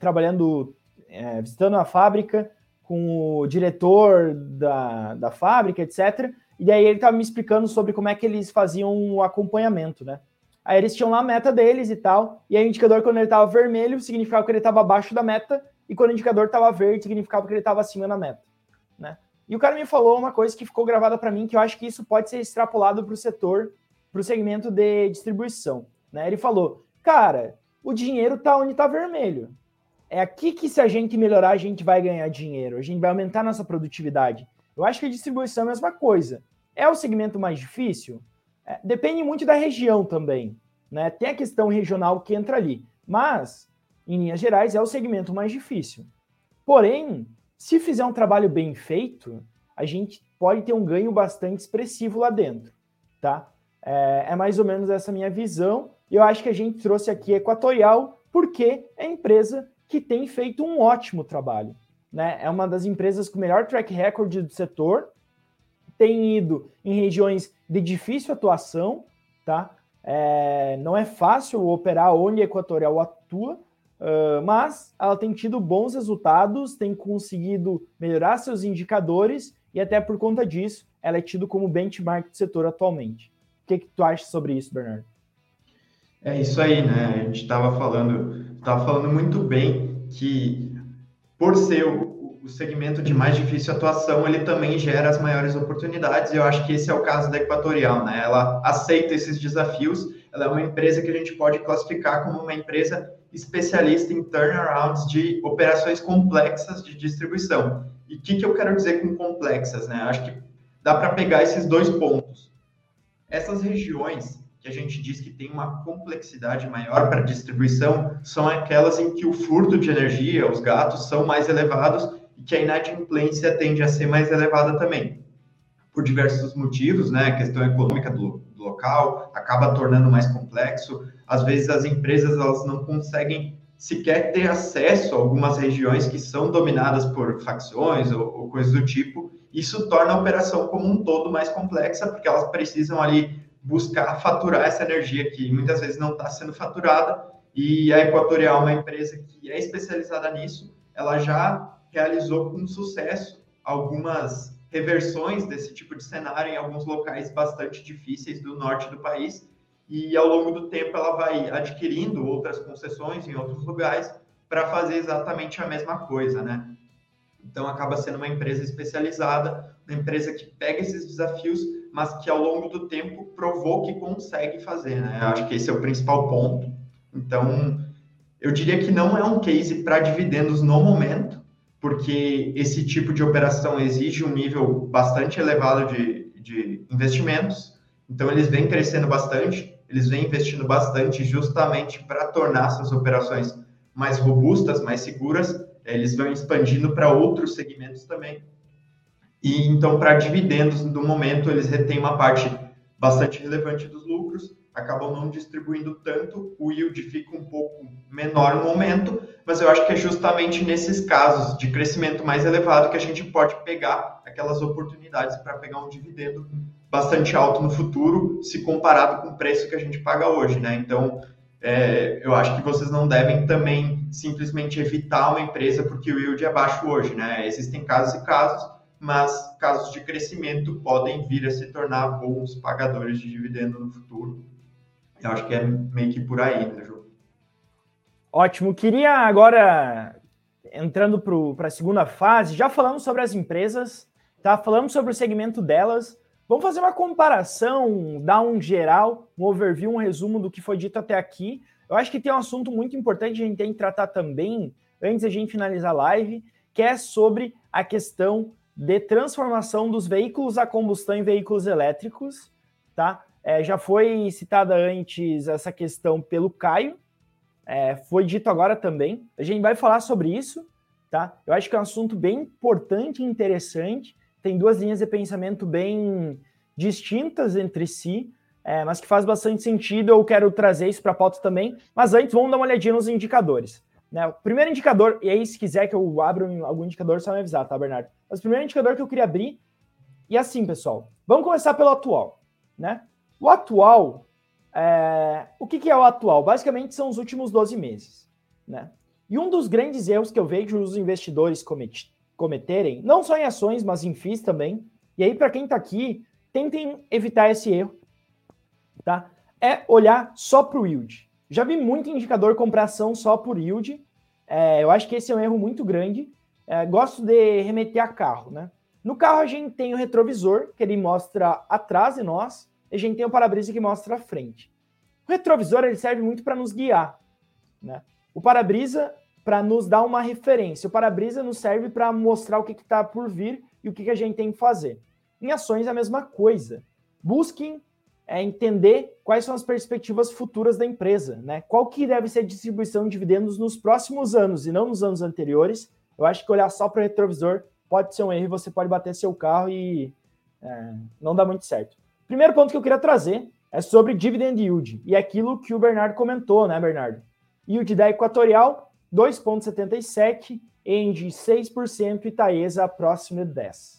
Speaker 2: trabalhando, é, visitando a fábrica com o diretor da, da fábrica, etc. E daí ele estava me explicando sobre como é que eles faziam o acompanhamento, né? Aí eles tinham lá a meta deles e tal, e aí o indicador, quando ele estava vermelho, significava que ele estava abaixo da meta, e quando o indicador estava verde, significava que ele estava acima da meta, né? E o cara me falou uma coisa que ficou gravada para mim, que eu acho que isso pode ser extrapolado para o setor, para o segmento de distribuição, né? Ele falou, cara, o dinheiro está onde está vermelho. É aqui que se a gente melhorar, a gente vai ganhar dinheiro, a gente vai aumentar nossa produtividade. Eu acho que a distribuição é a mesma coisa. É o segmento mais difícil? É, depende muito da região também. Né? Tem a questão regional que entra ali. Mas, em linhas gerais, é o segmento mais difícil. Porém, se fizer um trabalho bem feito, a gente pode ter um ganho bastante expressivo lá dentro. Tá? É, é mais ou menos essa minha visão. E eu acho que a gente trouxe aqui Equatorial porque é a empresa que tem feito um ótimo trabalho. Né? É uma das empresas com melhor track record do setor tem ido em regiões de difícil atuação, tá? É, não é fácil operar onde a Equatorial atua, uh, mas ela tem tido bons resultados, tem conseguido melhorar seus indicadores e até por conta disso ela é tido como benchmark do setor atualmente. O que, que tu acha sobre isso, Bernardo?
Speaker 3: É isso aí, né? A gente estava falando, estava falando muito bem que por ser o, o segmento de mais difícil atuação, ele também gera as maiores oportunidades, e eu acho que esse é o caso da Equatorial, né? Ela aceita esses desafios, ela é uma empresa que a gente pode classificar como uma empresa especialista em turnarounds de operações complexas de distribuição. E o que, que eu quero dizer com complexas, né? Acho que dá para pegar esses dois pontos. Essas regiões que a gente diz que tem uma complexidade maior para distribuição são aquelas em que o furto de energia, os gatos, são mais elevados e que a inadimplência tende a ser mais elevada também. Por diversos motivos, né? A questão econômica do, do local acaba tornando mais complexo. Às vezes as empresas elas não conseguem sequer ter acesso a algumas regiões que são dominadas por facções ou, ou coisas do tipo. Isso torna a operação como um todo mais complexa, porque elas precisam ali buscar faturar essa energia que muitas vezes não está sendo faturada. E a Equatorial é uma empresa que é especializada nisso. Ela já realizou com sucesso algumas reversões desse tipo de cenário em alguns locais bastante difíceis do norte do país. E ao longo do tempo ela vai adquirindo outras concessões em outros lugares para fazer exatamente a mesma coisa, né? Então acaba sendo uma empresa especializada, uma empresa que pega esses desafios, mas que ao longo do tempo provou que consegue fazer, né? Eu acho que esse é o principal ponto. Então, eu diria que não é um case para dividendos no momento, porque esse tipo de operação exige um nível bastante elevado de, de investimentos. Então, eles vêm crescendo bastante, eles vêm investindo bastante justamente para tornar essas operações mais robustas, mais seguras. Eles vão expandindo para outros segmentos também. E então, para dividendos, no momento, eles retêm uma parte bastante relevante dos lucros acabam não distribuindo tanto, o yield fica um pouco menor no momento, mas eu acho que é justamente nesses casos de crescimento mais elevado que a gente pode pegar aquelas oportunidades para pegar um dividendo bastante alto no futuro, se comparado com o preço que a gente paga hoje, né? Então, é, eu acho que vocês não devem também simplesmente evitar uma empresa porque o yield é baixo hoje, né? Existem casos e casos, mas casos de crescimento podem vir a se tornar bons pagadores de dividendo no futuro. Eu acho que é meio que por aí, né, Ju?
Speaker 2: Ótimo. Queria agora, entrando para a segunda fase, já falamos sobre as empresas, tá? Falamos sobre o segmento delas. Vamos fazer uma comparação, dar um geral, um overview, um resumo do que foi dito até aqui. Eu acho que tem um assunto muito importante que a gente tem que tratar também, antes da gente finalizar a live, que é sobre a questão de transformação dos veículos a combustão em veículos elétricos, tá? É, já foi citada antes essa questão pelo Caio, é, foi dito agora também. A gente vai falar sobre isso, tá? Eu acho que é um assunto bem importante e interessante. Tem duas linhas de pensamento bem distintas entre si, é, mas que faz bastante sentido. Eu quero trazer isso para a pauta também. Mas antes, vamos dar uma olhadinha nos indicadores. Né? O primeiro indicador, e aí, se quiser que eu abra algum indicador, só me avisar, tá, Bernardo? Mas o primeiro indicador que eu queria abrir, e assim, pessoal, vamos começar pelo atual, né? O atual, é... o que, que, é o atual? Basicamente são os últimos 12 meses. Né? E um dos grandes erros que eu vejo os investidores comet... cometerem, não só em ações, mas em FIIs também, e aí para quem está aqui, tentem evitar esse erro, tá? É olhar só para o yield. Já vi muito indicador comprar ação só por yield. É, eu acho que esse é um erro muito grande. É, gosto de remeter a carro, né? No carro a gente tem o retrovisor, que ele mostra atrás de nós, e a gente tem o para-brisa que mostra a frente. O retrovisor ele serve muito para nos guiar, né? O para-brisa para nos dar uma referência. O para-brisa nos serve para mostrar o que está por vir e o que, que, a gente tem que fazer. Em ações a mesma coisa. Busquem é, entender quais são as perspectivas futuras da empresa, né? Qual que deve ser a distribuição de dividendos nos próximos anos e não nos anos anteriores. Eu acho que olhar só para o retrovisor pode ser um erro você pode bater seu carro e é, não dá muito certo. Primeiro ponto que eu queria trazer é sobre dividend yield e aquilo que o Bernardo comentou, né, Bernardo? Yield da Equatorial, 2,77, End 6% e Taesa próximo de 10%.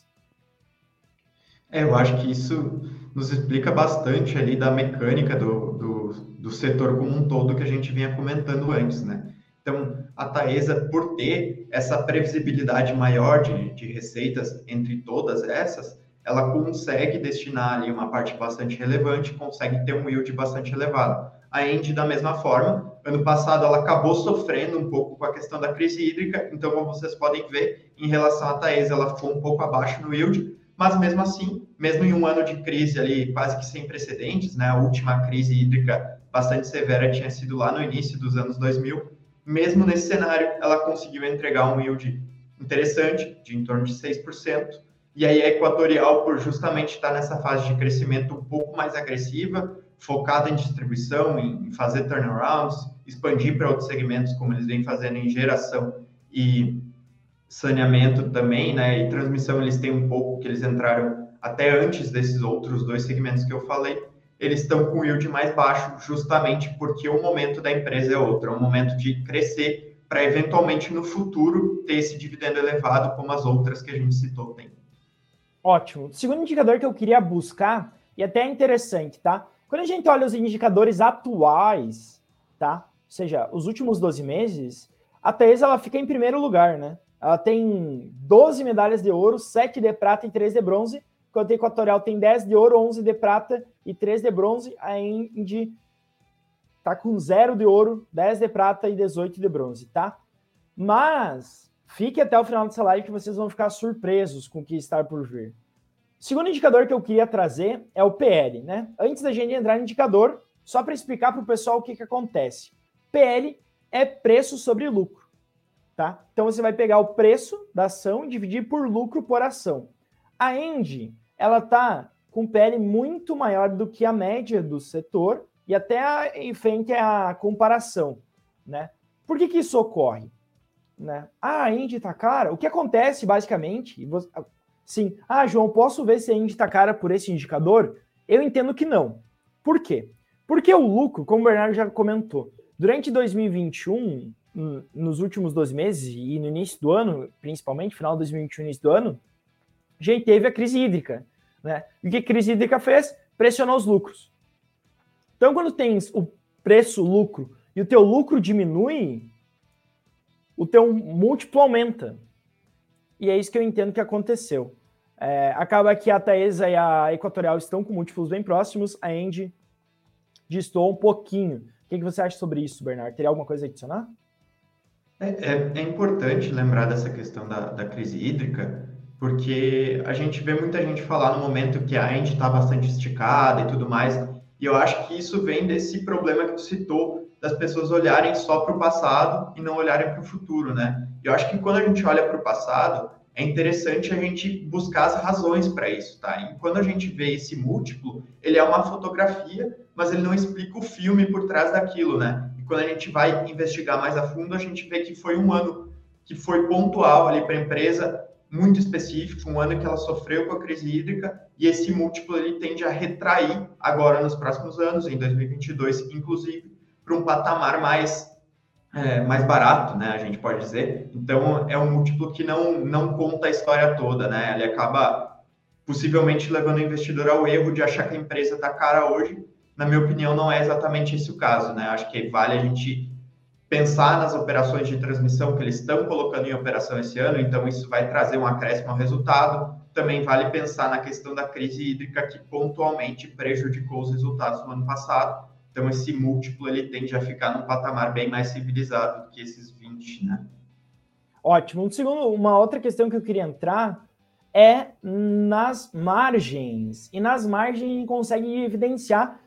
Speaker 3: É, eu acho que isso nos explica bastante ali da mecânica do, do, do setor como um todo que a gente vinha comentando antes, né? Então, a Taesa, por ter essa previsibilidade maior de, de receitas entre todas essas, ela consegue destinar ali uma parte bastante relevante, consegue ter um yield bastante elevado. A End, da mesma forma, ano passado ela acabou sofrendo um pouco com a questão da crise hídrica, então, como vocês podem ver, em relação à Taesa, ela ficou um pouco abaixo no yield, mas mesmo assim, mesmo em um ano de crise ali quase que sem precedentes, né, a última crise hídrica bastante severa tinha sido lá no início dos anos 2000, mesmo nesse cenário, ela conseguiu entregar um yield interessante, de em torno de 6%, e aí a Equatorial, por justamente estar nessa fase de crescimento um pouco mais agressiva, focada em distribuição, em fazer turnarounds, expandir para outros segmentos, como eles vêm fazendo em geração e saneamento também, né? E transmissão eles têm um pouco que eles entraram até antes desses outros dois segmentos que eu falei eles estão com yield mais baixo, justamente porque o momento da empresa é outro, é um momento de crescer para eventualmente no futuro ter esse dividendo elevado, como as outras que a gente citou tem.
Speaker 2: Ótimo. Segundo indicador que eu queria buscar, e até é interessante, tá? Quando a gente olha os indicadores atuais, tá? Ou seja, os últimos 12 meses, a Taesa ela fica em primeiro lugar, né? Ela tem 12 medalhas de ouro, 7 de prata e 3 de bronze, enquanto a Equatorial tem 10 de ouro, 11 de prata e 3 de bronze. A Indy tá com 0 de ouro, 10 de prata e 18 de bronze, tá? Mas fique até o final dessa live que vocês vão ficar surpresos com o que está por vir. O segundo indicador que eu queria trazer é o PL, né? Antes da gente entrar no indicador, só para explicar para o pessoal o que, que acontece. PL é preço sobre lucro, tá? Então você vai pegar o preço da ação e dividir por lucro por ação. A Engie ela está com PL muito maior do que a média do setor e até a, em frente à comparação, né? Por que, que isso ocorre? Né? Ah, a Indy está cara? O que acontece, basicamente, sim, ah, João, posso ver se a Indy está cara por esse indicador? Eu entendo que não. Por quê? Porque o lucro, como o Bernardo já comentou, durante 2021, nos últimos 12 meses e no início do ano, principalmente, final de 2021 início do ano, a gente teve a crise hídrica. Né? E o que a crise hídrica fez? Pressionou os lucros. Então, quando tens o preço-lucro e o teu lucro diminui, o teu múltiplo aumenta. E é isso que eu entendo que aconteceu. É, acaba que a Taesa e a Equatorial estão com múltiplos bem próximos, a Engie distou um pouquinho. O que, que você acha sobre isso, Bernardo? Teria alguma coisa a adicionar?
Speaker 3: É, é, é importante lembrar dessa questão da, da crise hídrica, porque a gente vê muita gente falar no momento que a End está bastante esticada e tudo mais, e eu acho que isso vem desse problema que tu citou, das pessoas olharem só para o passado e não olharem para o futuro, né? Eu acho que quando a gente olha para o passado, é interessante a gente buscar as razões para isso, tá? E quando a gente vê esse múltiplo, ele é uma fotografia, mas ele não explica o filme por trás daquilo, né? Quando a gente vai investigar mais a fundo, a gente vê que foi um ano que foi pontual ali para a empresa, muito específico, um ano que ela sofreu com a crise hídrica, e esse múltiplo ele tende a retrair agora nos próximos anos, em 2022, inclusive, para um patamar mais, é, mais barato, né, a gente pode dizer. Então, é um múltiplo que não, não conta a história toda, né, ele acaba possivelmente levando o investidor ao erro de achar que a empresa está cara hoje. Na minha opinião, não é exatamente esse o caso, né, acho que vale a gente pensar nas operações de transmissão que eles estão colocando em operação esse ano, então isso vai trazer um acréscimo ao resultado. Também vale pensar na questão da crise hídrica que pontualmente prejudicou os resultados do ano passado. Então esse múltiplo ele tende a ficar num patamar bem mais civilizado do que esses 20, né?
Speaker 2: Ótimo. Um segundo, uma outra questão que eu queria entrar é nas margens. E nas margens a gente consegue evidenciar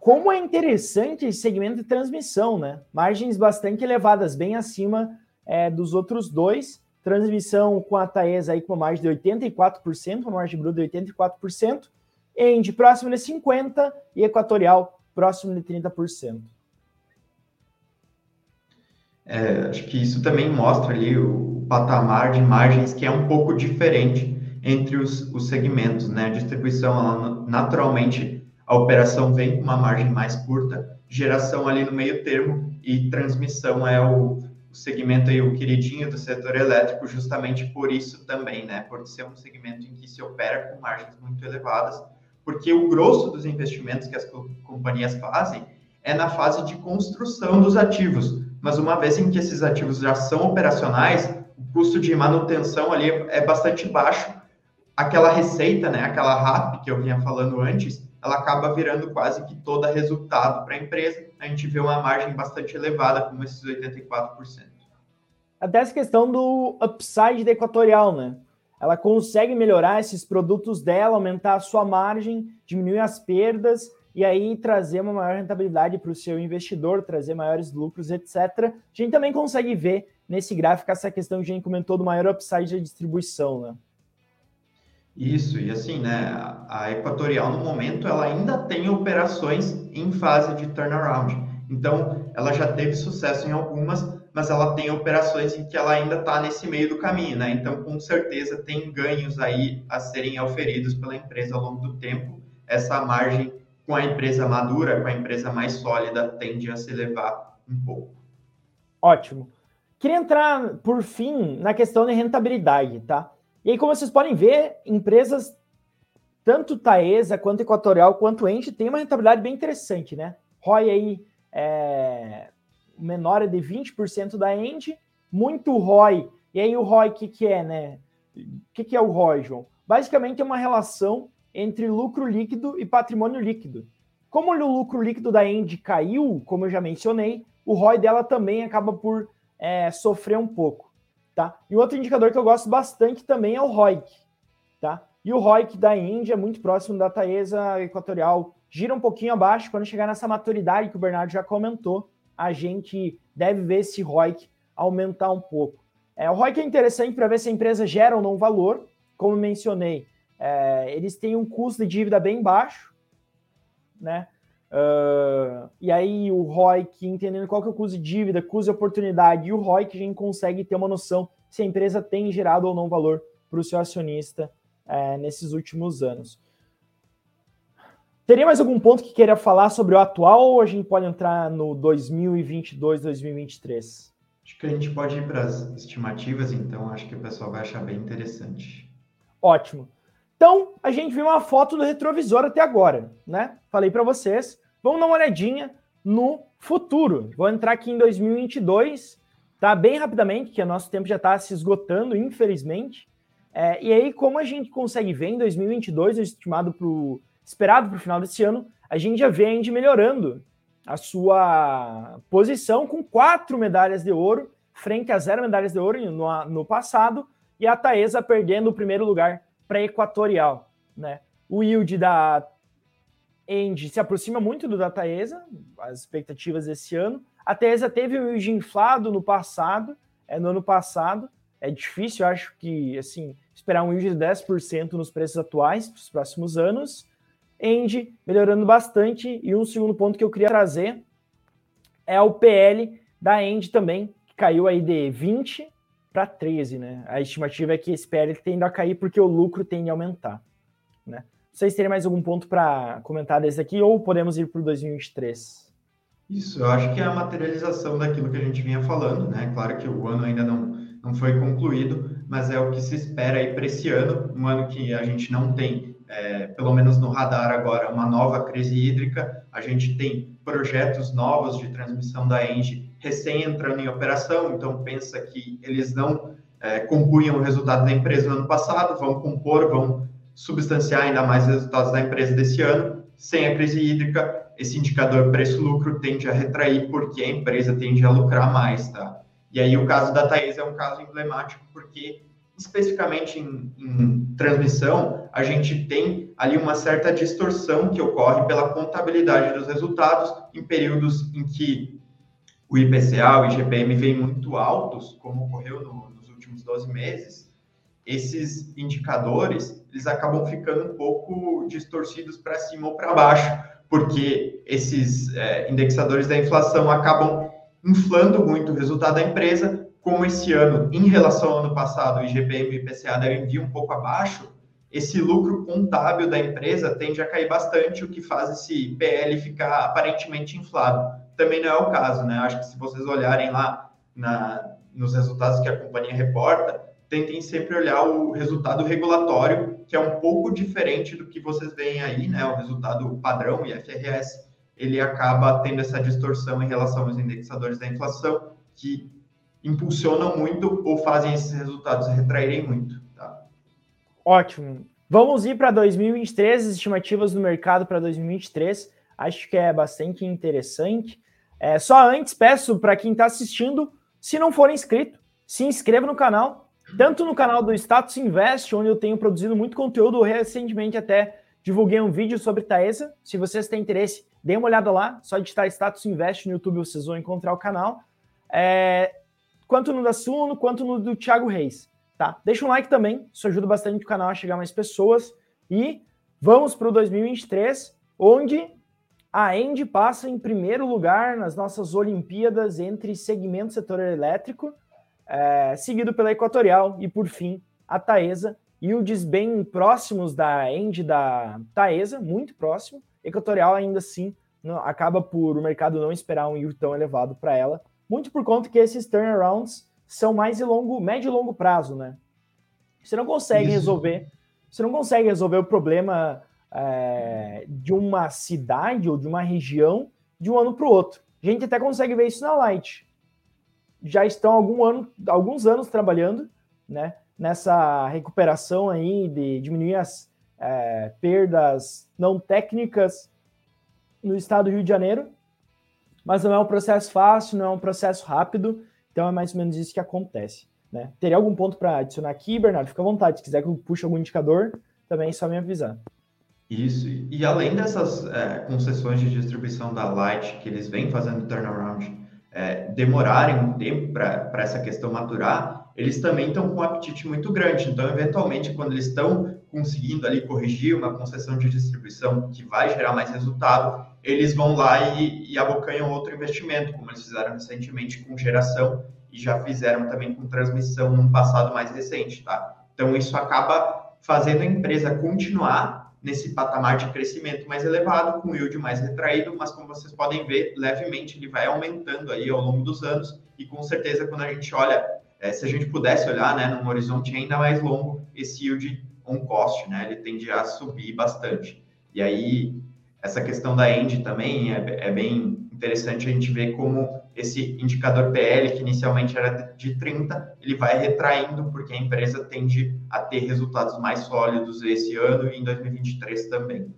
Speaker 2: como é interessante esse segmento de transmissão, né? Margens bastante elevadas, bem acima é, dos outros dois. Transmissão com a Taesa aí com uma margem de 84%, uma margem bruta de 84%, End próximo de 50% e Equatorial próximo de 30%.
Speaker 3: É, acho que isso também mostra ali o patamar de margens que é um pouco diferente entre os, os segmentos, né? A distribuição, naturalmente, a operação vem com uma margem mais curta, geração ali no meio termo e transmissão é o, o segmento aí, o queridinho do setor elétrico, justamente por isso também, né? Por ser um segmento em que se opera com margens muito elevadas, porque o grosso dos investimentos que as companhias fazem é na fase de construção dos ativos, mas uma vez em que esses ativos já são operacionais, o custo de manutenção ali é bastante baixo. Aquela receita, né, aquela RAP que eu vinha falando antes, ela acaba virando quase que toda resultado para a empresa. A gente vê uma margem bastante elevada, como esses 84%.
Speaker 2: Até essa questão do upside da Equatorial, né? Ela consegue melhorar esses produtos dela, aumentar a sua margem, diminuir as perdas e aí trazer uma maior rentabilidade para o seu investidor, trazer maiores lucros, etc. A gente também consegue ver nesse gráfico essa questão que a gente comentou do maior upside da distribuição, né?
Speaker 3: Isso, e assim, né, a Equatorial no momento ela ainda tem operações em fase de turnaround. Então, ela já teve sucesso em algumas, mas ela tem operações em que ela ainda está nesse meio do caminho, né? Então, com certeza tem ganhos aí a serem oferidos pela empresa ao longo do tempo. Essa margem com a empresa madura, com a empresa mais sólida, tende a se elevar um pouco.
Speaker 2: Ótimo. Queria entrar, por fim, na questão de rentabilidade, tá? E aí, como vocês podem ver, empresas, tanto Taesa, quanto Equatorial, quanto Ente, tem uma rentabilidade bem interessante, né? ROI aí, é, menor é de 20% da Ente, muito ROI. E aí o ROI, que, que é, né? O que, que é o ROI, João? Basicamente é uma relação entre lucro líquido e patrimônio líquido. Como o lucro líquido da End caiu, como eu já mencionei, o ROI dela também acaba por é, sofrer um pouco. Tá? E outro indicador que eu gosto bastante também é o ROIC. Tá? E o ROIC da Índia é muito próximo da Taesa Equatorial, gira um pouquinho abaixo. Quando chegar nessa maturidade que o Bernardo já comentou, a gente deve ver esse ROIC aumentar um pouco. É, o ROIC é interessante para ver se a empresa gera ou não valor. Como mencionei, é, eles têm um custo de dívida bem baixo, né? Uh, e aí o ROIC, entendendo qual que é o custo de dívida, custo de oportunidade e o ROIC, a gente consegue ter uma noção se a empresa tem gerado ou não valor para o seu acionista é, nesses últimos anos. Teria mais algum ponto que queira falar sobre o atual ou a gente pode entrar no 2022, 2023?
Speaker 3: Acho que a gente pode ir para as estimativas, então acho que o pessoal vai achar bem interessante.
Speaker 2: Ótimo. Então, a gente viu uma foto do retrovisor até agora, né? Falei para vocês. Vamos dar uma olhadinha no futuro. Vou entrar aqui em 2022, tá? Bem rapidamente, que o nosso tempo já está se esgotando, infelizmente. É, e aí, como a gente consegue ver em 2022, estimado pro, esperado para o final desse ano, a gente já vê a Indy melhorando a sua posição com quatro medalhas de ouro, frente a zero medalhas de ouro no, no passado, e a Taesa perdendo o primeiro lugar pré-equatorial, né? O yield da End se aproxima muito do da Taesa, as expectativas desse ano. A Taesa teve um yield inflado no passado, é no ano passado. É difícil, acho que, assim, esperar um yield de 10% nos preços atuais para os próximos anos. End melhorando bastante. E um segundo ponto que eu queria trazer é o PL da End também, que caiu aí de 20 para 13, né? A estimativa é que esse PL tende a cair porque o lucro tende a aumentar, né? Vocês terem mais algum ponto para comentar desse aqui ou podemos ir para o 2023?
Speaker 3: Isso, eu acho que é a materialização daquilo que a gente vinha falando, né? Claro que o ano ainda não, não foi concluído, mas é o que se espera aí para esse ano, um ano que a gente não tem, é, pelo menos no radar agora, uma nova crise hídrica, a gente tem projetos novos de transmissão da Engie recém entrando em operação, então pensa que eles não é, compunham o resultado da empresa no ano passado, vão compor, vão substanciar ainda mais resultados da empresa desse ano. Sem a crise hídrica, esse indicador preço-lucro tende a retrair porque a empresa tende a lucrar mais, tá? E aí o caso da Taesa é um caso emblemático porque especificamente em, em, transmissão, a gente tem ali uma certa distorção que ocorre pela contabilidade dos resultados em períodos em que o IPCA, o IGPM vem muito altos, como ocorreu no, nos últimos 12 meses, esses indicadores, eles acabam ficando um pouco distorcidos para cima ou para baixo, porque esses é, indexadores da inflação acabam inflando muito o resultado da empresa, como esse ano, em relação ao ano passado, o IGPM e o IPCA devem vir um pouco abaixo, esse lucro contábil da empresa tende a cair bastante, o que faz esse PL ficar aparentemente inflado. Também não é o caso, né? Acho que se vocês olharem lá na, nos resultados que a companhia reporta, tentem sempre olhar o resultado regulatório, que é um pouco diferente do que vocês veem aí, né? O resultado padrão, IFRS, ele acaba tendo essa distorção em relação aos indexadores da inflação, que impulsionam muito ou fazem esses resultados retraírem muito. Tá?
Speaker 2: Ótimo. Vamos ir para 2023, as estimativas do mercado para 2023. Acho que é bastante interessante. É, só antes, peço para quem está assistindo, se não for inscrito, se inscreva no canal, tanto no canal do Status Invest, onde eu tenho produzido muito conteúdo, recentemente até divulguei um vídeo sobre Taesa. Se vocês têm interesse, dê uma olhada lá, só digitar Status Invest no YouTube vocês vão encontrar o canal. É, quanto no da Suno, quanto no do Thiago Reis. Tá? Deixa um like também, isso ajuda bastante o canal a chegar mais pessoas. E vamos para o 2023, onde a End passa em primeiro lugar nas nossas Olimpíadas entre segmento setor elétrico, é, seguido pela Equatorial e, por fim, a Taesa. Yields bem próximos da End da Taesa, muito próximo. Equatorial ainda assim não, acaba por o mercado não esperar um yield tão elevado para ela, muito por conta que esses turnarounds são mais de longo, médio e longo prazo, né? Você não consegue Isso. resolver, você não consegue resolver o problema é, de uma cidade ou de uma região de um ano para o outro. A gente até consegue ver isso na Light. Já estão algum ano, alguns anos trabalhando, né? Nessa recuperação aí de diminuir as é, perdas não técnicas no estado do Rio de Janeiro mas não é um processo fácil, não é um processo rápido, então é mais ou menos isso que acontece. Né? Teria algum ponto para adicionar aqui, Bernardo? Fica à vontade, se quiser que eu puxe algum indicador, também é só me avisar.
Speaker 3: Isso, e além dessas é, concessões de distribuição da Light que eles vêm fazendo turnaround é, demorarem um tempo para essa questão maturar, eles também estão com um apetite muito grande. Então, eventualmente, quando eles estão conseguindo ali corrigir uma concessão de distribuição que vai gerar mais resultado, eles vão lá e, e abocanham outro investimento, como eles fizeram recentemente com geração e já fizeram também com transmissão num passado mais recente, tá? Então isso acaba fazendo a empresa continuar nesse patamar de crescimento mais elevado, com yield mais retraído, mas como vocês podem ver, levemente ele vai aumentando aí ao longo dos anos e com certeza quando a gente olha, é, se a gente pudesse olhar, né, num horizonte ainda mais longo, esse yield on cost, né, ele tende a subir bastante. E aí essa questão da END também é, é, bem interessante a gente ver como esse indicador PL, que inicialmente era de 30, ele vai retraindo, porque a empresa tende a ter resultados mais sólidos esse ano e em 2023 também.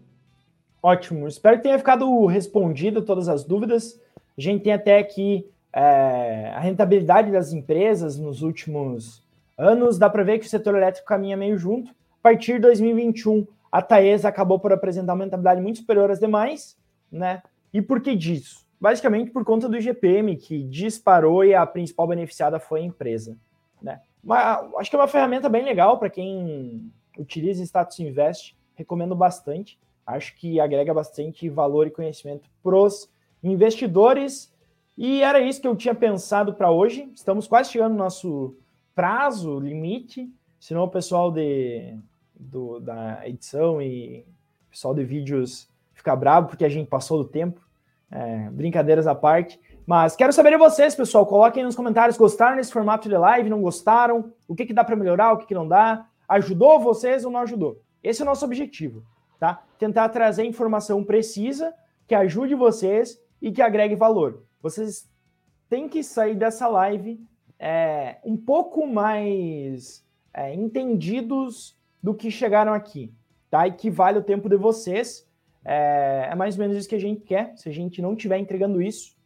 Speaker 2: Ótimo, espero que tenha ficado respondido todas as dúvidas. A gente tem até aqui é, a rentabilidade das empresas nos últimos anos, dá para ver que o setor elétrico caminha meio junto. A partir de 2021, a Taesa acabou por apresentar uma rentabilidade muito superior às demais, né? E por que disso? Basicamente por conta do IGPM, que disparou e a principal beneficiada foi a empresa, né? Mas, acho que é uma ferramenta bem legal para quem utiliza Status Invest, recomendo bastante. Acho que agrega bastante valor e conhecimento para os investidores. E era isso que eu tinha pensado para hoje. Estamos quase chegando no nosso prazo limite, senão o pessoal de do, da edição e o pessoal de vídeos fica bravo porque a gente passou do tempo. É, brincadeiras à parte. Mas quero saber de vocês, pessoal. Coloquem nos comentários, gostaram desse formato de live, não gostaram? O que, que dá para melhorar, o que, que não dá? Ajudou vocês ou não ajudou? Esse é o nosso objetivo, tá? Tentar trazer informação precisa que ajude vocês e que agregue valor. Vocês tem que sair dessa live é, um pouco mais é, entendidos do que chegaram aqui, tá? E que vale o tempo de vocês. É, é mais ou menos isso que a gente quer. Se a gente não estiver entregando isso,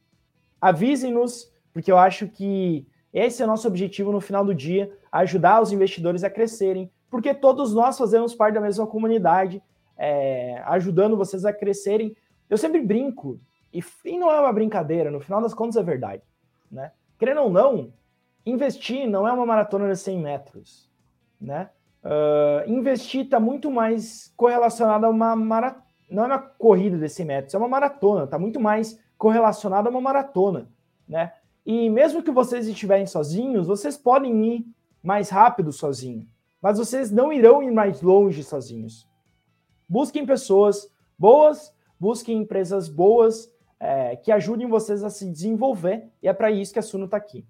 Speaker 2: avisem-nos, porque eu acho que esse é o nosso objetivo no final do dia, ajudar os investidores a crescerem, porque todos nós fazemos parte da mesma comunidade, é, ajudando vocês a crescerem. Eu sempre brinco, e, e não é uma brincadeira, no final das contas é verdade, né? Querendo ou não, investir não é uma maratona de 100 metros, né? Uh, investir está muito mais correlacionado a uma maratona, não é uma corrida de 100 metros, é uma maratona, está muito mais correlacionado a uma maratona, né? E mesmo que vocês estiverem sozinhos, vocês podem ir mais rápido sozinho, mas vocês não irão ir mais longe sozinhos. Busquem pessoas boas, busquem empresas boas é, que ajudem vocês a se desenvolver, e é para isso que a Suno está aqui,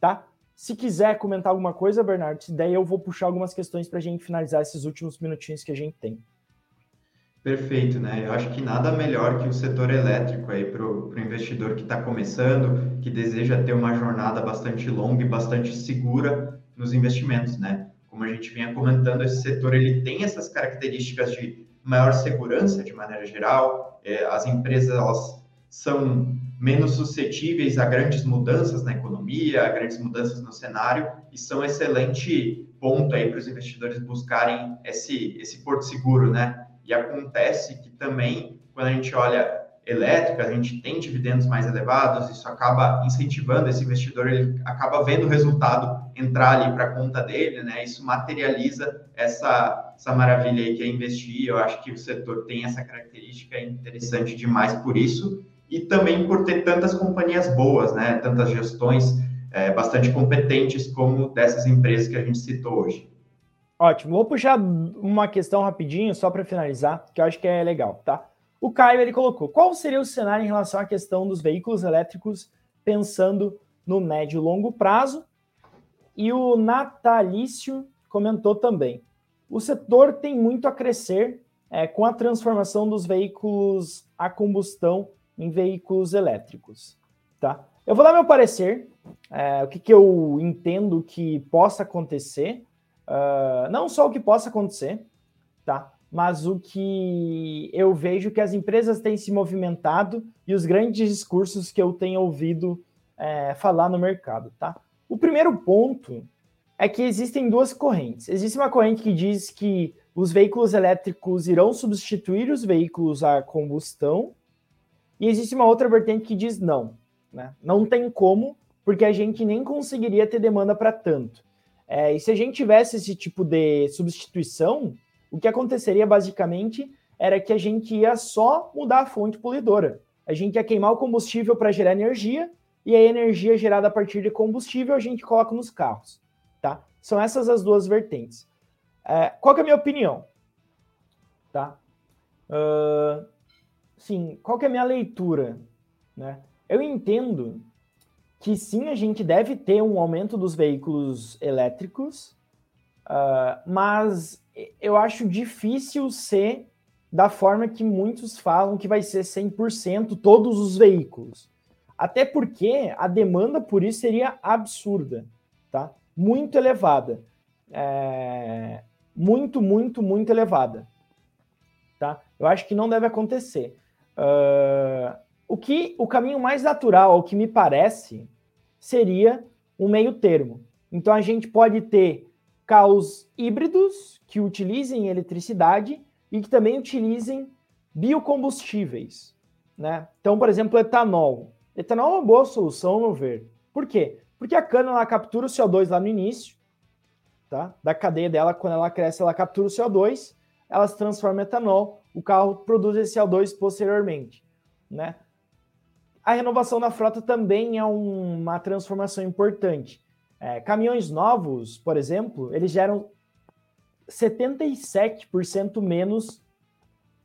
Speaker 2: tá? Se quiser comentar alguma coisa, Bernardo, daí eu vou puxar algumas questões para a gente finalizar esses últimos minutinhos que a gente tem.
Speaker 3: Perfeito, né? Eu acho que nada melhor que o setor elétrico aí para o investidor que está começando, que deseja ter uma jornada bastante longa e bastante segura nos investimentos, né? Como a gente vinha comentando, esse setor ele tem essas características de maior segurança de maneira geral. É, as empresas elas são menos suscetíveis a grandes mudanças na economia, a grandes mudanças no cenário, e são excelente ponto aí para os investidores buscarem esse, esse porto seguro, né? E acontece que também, quando a gente olha elétrica, a gente tem dividendos mais elevados, isso acaba incentivando esse investidor, ele acaba vendo o resultado entrar ali para a conta dele, né? Isso materializa essa, essa maravilha aí que é investir. Eu acho que o setor tem essa característica interessante demais por isso e também por ter tantas companhias boas, né? Tantas gestões é, bastante competentes como dessas empresas que a gente citou hoje.
Speaker 2: Ótimo. Vou puxar uma questão rapidinho só para finalizar, que eu acho que é legal, tá? O Caio ele colocou: qual seria o cenário em relação à questão dos veículos elétricos pensando no médio e longo prazo? E o Natalício comentou também: o setor tem muito a crescer é, com a transformação dos veículos a combustão em veículos elétricos. Tá? Eu vou dar meu parecer, é, o que, que eu entendo que possa acontecer, uh, não só o que possa acontecer, tá? mas o que eu vejo que as empresas têm se movimentado e os grandes discursos que eu tenho ouvido é, falar no mercado. Tá? O primeiro ponto é que existem duas correntes. Existe uma corrente que diz que os veículos elétricos irão substituir os veículos a combustão, e existe uma outra vertente que diz não, né? Não tem como, porque a gente nem conseguiria ter demanda para tanto. É, e se a gente tivesse esse tipo de substituição, o que aconteceria basicamente era que a gente ia só mudar a fonte poluidora. A gente ia queimar o combustível para gerar energia, e a energia gerada a partir de combustível a gente coloca nos carros. Tá? São essas as duas vertentes. É, qual é a minha opinião? Tá? Uh, sim, qual é a minha leitura? Né? Eu entendo que sim, a gente deve ter um aumento dos veículos elétricos, uh, mas eu acho difícil ser da forma que muitos falam que vai ser 100% todos os veículos. Até porque a demanda por isso seria absurda, tá? Muito elevada. É... Muito, muito, muito elevada. Tá? Eu acho que não deve acontecer. Uh, o que o caminho mais natural, ao que me parece, seria um meio termo. Então a gente pode ter carros híbridos que utilizem eletricidade e que também utilizem biocombustíveis. Né? Então, por exemplo, etanol. Etanol é uma boa solução, no ver. Por quê? Porque a cana ela captura o CO2 lá no início, tá? Da cadeia dela, quando ela cresce, ela captura o CO2, ela se transforma em etanol, o carro produz esse CO2 posteriormente, né? A renovação da frota também é um, uma transformação importante. É, caminhões novos, por exemplo, eles geram 77% menos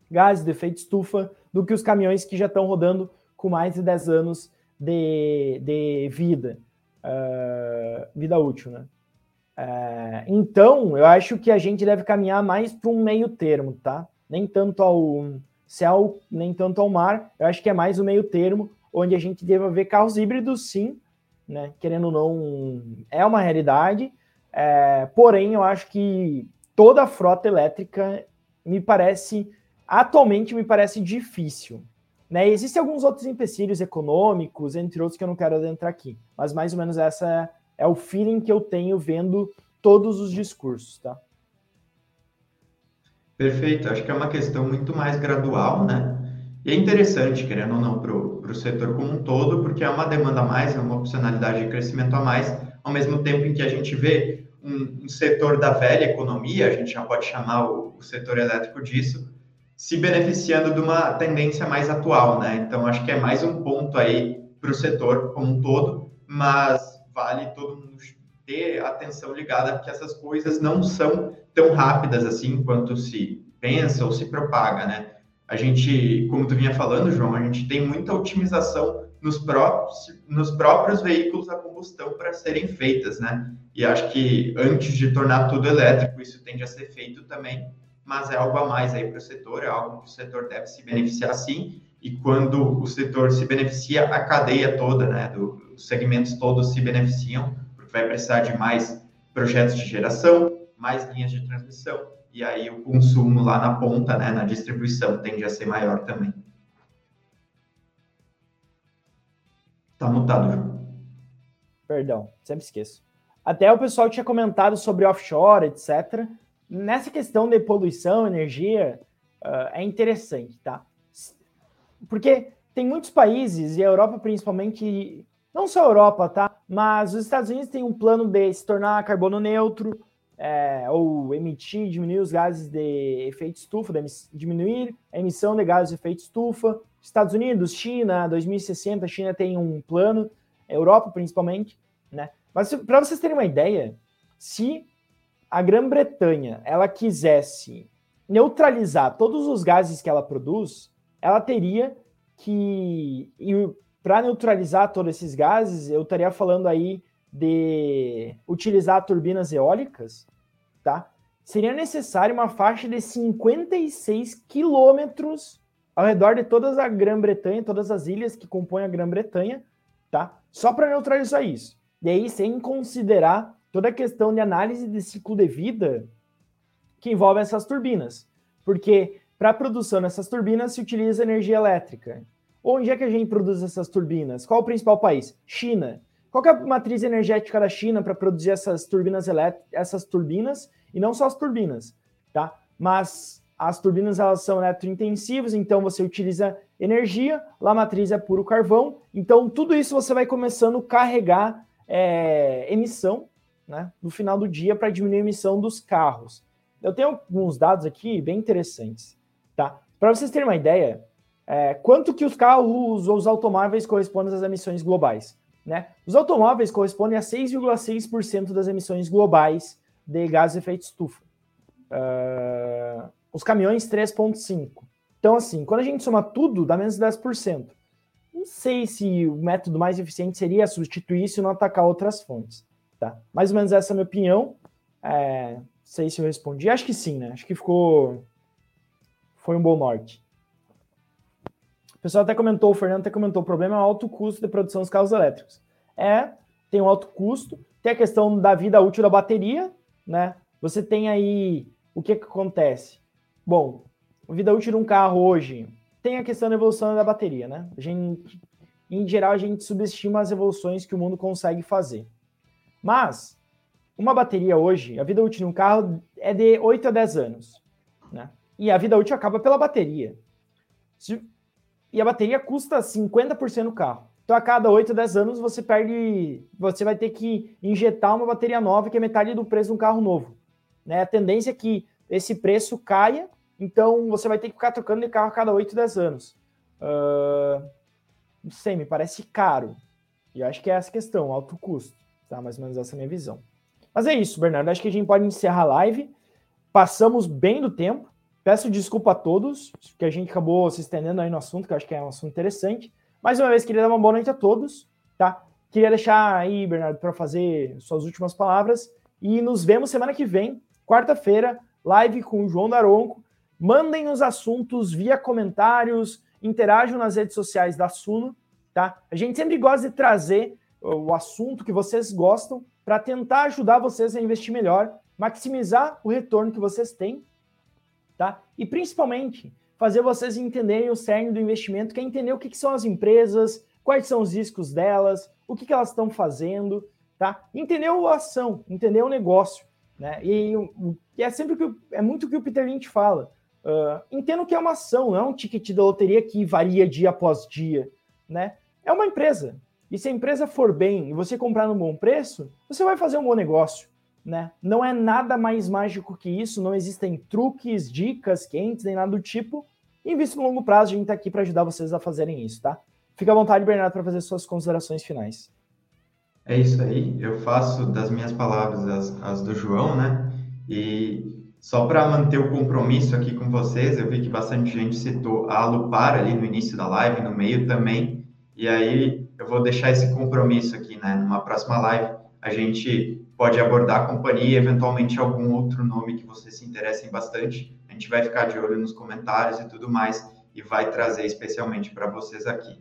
Speaker 2: gases de efeito estufa do que os caminhões que já estão rodando com mais de 10 anos de, de vida, uh, vida útil, né? É, então, eu acho que a gente deve caminhar mais para um meio termo, tá? Nem tanto ao céu, nem tanto ao mar. Eu acho que é mais o meio termo, onde a gente deve ver carros híbridos, sim, né? Querendo ou não, é uma realidade. É, porém, eu acho que toda a frota elétrica me parece, atualmente me parece difícil. Né? Existem alguns outros empecilhos econômicos, entre outros que eu não quero adentrar aqui, mas mais ou menos essa é o feeling que eu tenho vendo todos os discursos, tá?
Speaker 3: Perfeito, acho que é uma questão muito mais gradual, né? E é interessante, querendo ou não, para o setor como um todo, porque é uma demanda a mais, é uma opcionalidade de crescimento a mais, ao mesmo tempo em que a gente vê um, um setor da velha economia, a gente já pode chamar o, o setor elétrico disso, se beneficiando de uma tendência mais atual, né? Então, acho que é mais um ponto aí para o setor como um todo, mas vale todo mundo ter atenção ligada, porque essas coisas não são tão rápidas assim quanto se pensa ou se propaga, né? A gente, como tu vinha falando, João, a gente tem muita otimização nos próprios, nos próprios veículos a combustão para serem feitas, né? E acho que antes de tornar tudo elétrico, isso tende a ser feito também, mas é algo a mais aí para o setor, é algo que o setor deve se beneficiar sim, e quando o setor se beneficia, a cadeia toda, né, do, os segmentos todos se beneficiam, porque vai precisar de mais projetos de geração, mais linhas de transmissão, e aí o consumo lá na ponta, né, na distribuição, tende a ser maior também. Tá mutado, João.
Speaker 2: Perdão, sempre esqueço. Até o pessoal tinha comentado sobre offshore, etc. Nessa questão de poluição, energia, uh, é interessante, tá? Porque tem muitos países, e a Europa principalmente, não só a Europa, tá? Mas os Estados Unidos têm um plano de se tornar carbono neutro, é, ou emitir, diminuir os gases de efeito estufa, diminuir a emissão de gases de efeito estufa. Estados Unidos, China, 2060, a China tem um plano, Europa principalmente, né? Mas para vocês terem uma ideia, se a Grã-Bretanha ela quisesse neutralizar todos os gases que ela produz, ela teria que para neutralizar todos esses gases, eu estaria falando aí de utilizar turbinas eólicas, tá? Seria necessário uma faixa de 56 quilômetros ao redor de toda a Grã-Bretanha, todas as ilhas que compõem a Grã-Bretanha, tá? Só para neutralizar isso. E aí, sem considerar toda a questão de análise de ciclo de vida que envolve essas turbinas. Porque para a produção dessas turbinas se utiliza energia elétrica. Onde é que a gente produz essas turbinas? Qual o principal país? China. Qual é a matriz energética da China para produzir essas turbinas essas turbinas, e não só as turbinas, tá? Mas as turbinas elas são eletrointensivas, então você utiliza energia, lá a matriz é puro carvão, então tudo isso você vai começando a carregar é, emissão, né, no final do dia para diminuir a emissão dos carros. Eu tenho alguns dados aqui bem interessantes, tá? Para vocês terem uma ideia, é, quanto que os carros ou os automóveis correspondem às emissões globais? Né? Os automóveis correspondem a 6,6% das emissões globais de gases de efeito estufa. Uh, os caminhões, 3,5%. Então, assim, quando a gente soma tudo, dá menos de 10%. Não sei se o método mais eficiente seria substituir isso e não atacar outras fontes. Tá? Mais ou menos essa é a minha opinião. É, não sei se eu respondi. Acho que sim, né? Acho que ficou. Foi um bom norte. O pessoal até comentou, o Fernando até comentou, o problema é o alto custo de produção dos carros elétricos. É, tem um alto custo, tem a questão da vida útil da bateria, né? Você tem aí o que, que acontece? Bom, a vida útil de um carro hoje tem a questão da evolução da bateria, né? A gente, em geral, a gente subestima as evoluções que o mundo consegue fazer. Mas, uma bateria hoje, a vida útil de um carro é de 8 a 10 anos, né? E a vida útil acaba pela bateria. Se, e a bateria custa 50% no carro. Então, a cada 8, 10 anos, você perde. Você vai ter que injetar uma bateria nova, que é metade do preço de um carro novo. Né? A tendência é que esse preço caia, então você vai ter que ficar trocando de carro a cada 8, 10 anos. Uh, não sei, me parece caro. E eu acho que é essa questão, alto custo. Tá? Mais ou menos essa é a minha visão. Mas é isso, Bernardo. Acho que a gente pode encerrar a live. Passamos bem do tempo. Peço desculpa a todos, que a gente acabou se estendendo aí no assunto, que eu acho que é um assunto interessante. Mais uma vez, queria dar uma boa noite a todos, tá? Queria deixar aí, Bernardo, para fazer suas últimas palavras. E nos vemos semana que vem, quarta-feira, live com o João Daronco. Mandem os assuntos via comentários, interajam nas redes sociais da Suno, tá? A gente sempre gosta de trazer o assunto que vocês gostam para tentar ajudar vocês a investir melhor, maximizar o retorno que vocês têm, tá? E principalmente fazer vocês entenderem o cerne do investimento, que é entender o que, que são as empresas, quais são os riscos delas, o que, que elas estão fazendo, tá? Entender a ação, entender o negócio, né? E, e é sempre que é muito o que o Peter Lynch fala. Uh, entenda o que é uma ação, não é um ticket da loteria que varia dia após dia, né? É uma empresa. E se a empresa for bem e você comprar no bom preço, você vai fazer um bom negócio, né? Não é nada mais mágico que isso, não existem truques, dicas quentes, nem nada do tipo. E visto no longo prazo, a gente está aqui para ajudar vocês a fazerem isso, tá? Fica à vontade, Bernardo, para fazer suas considerações finais.
Speaker 3: É isso aí, eu faço das minhas palavras as, as do João, né? E só para manter o compromisso aqui com vocês, eu vi que bastante gente citou a Alupar ali no início da live, no meio também. E aí eu vou deixar esse compromisso aqui, né? Numa próxima live, a gente pode abordar a companhia eventualmente algum outro nome que vocês se interessem bastante. A gente vai ficar de olho nos comentários e tudo mais e vai trazer especialmente para vocês aqui.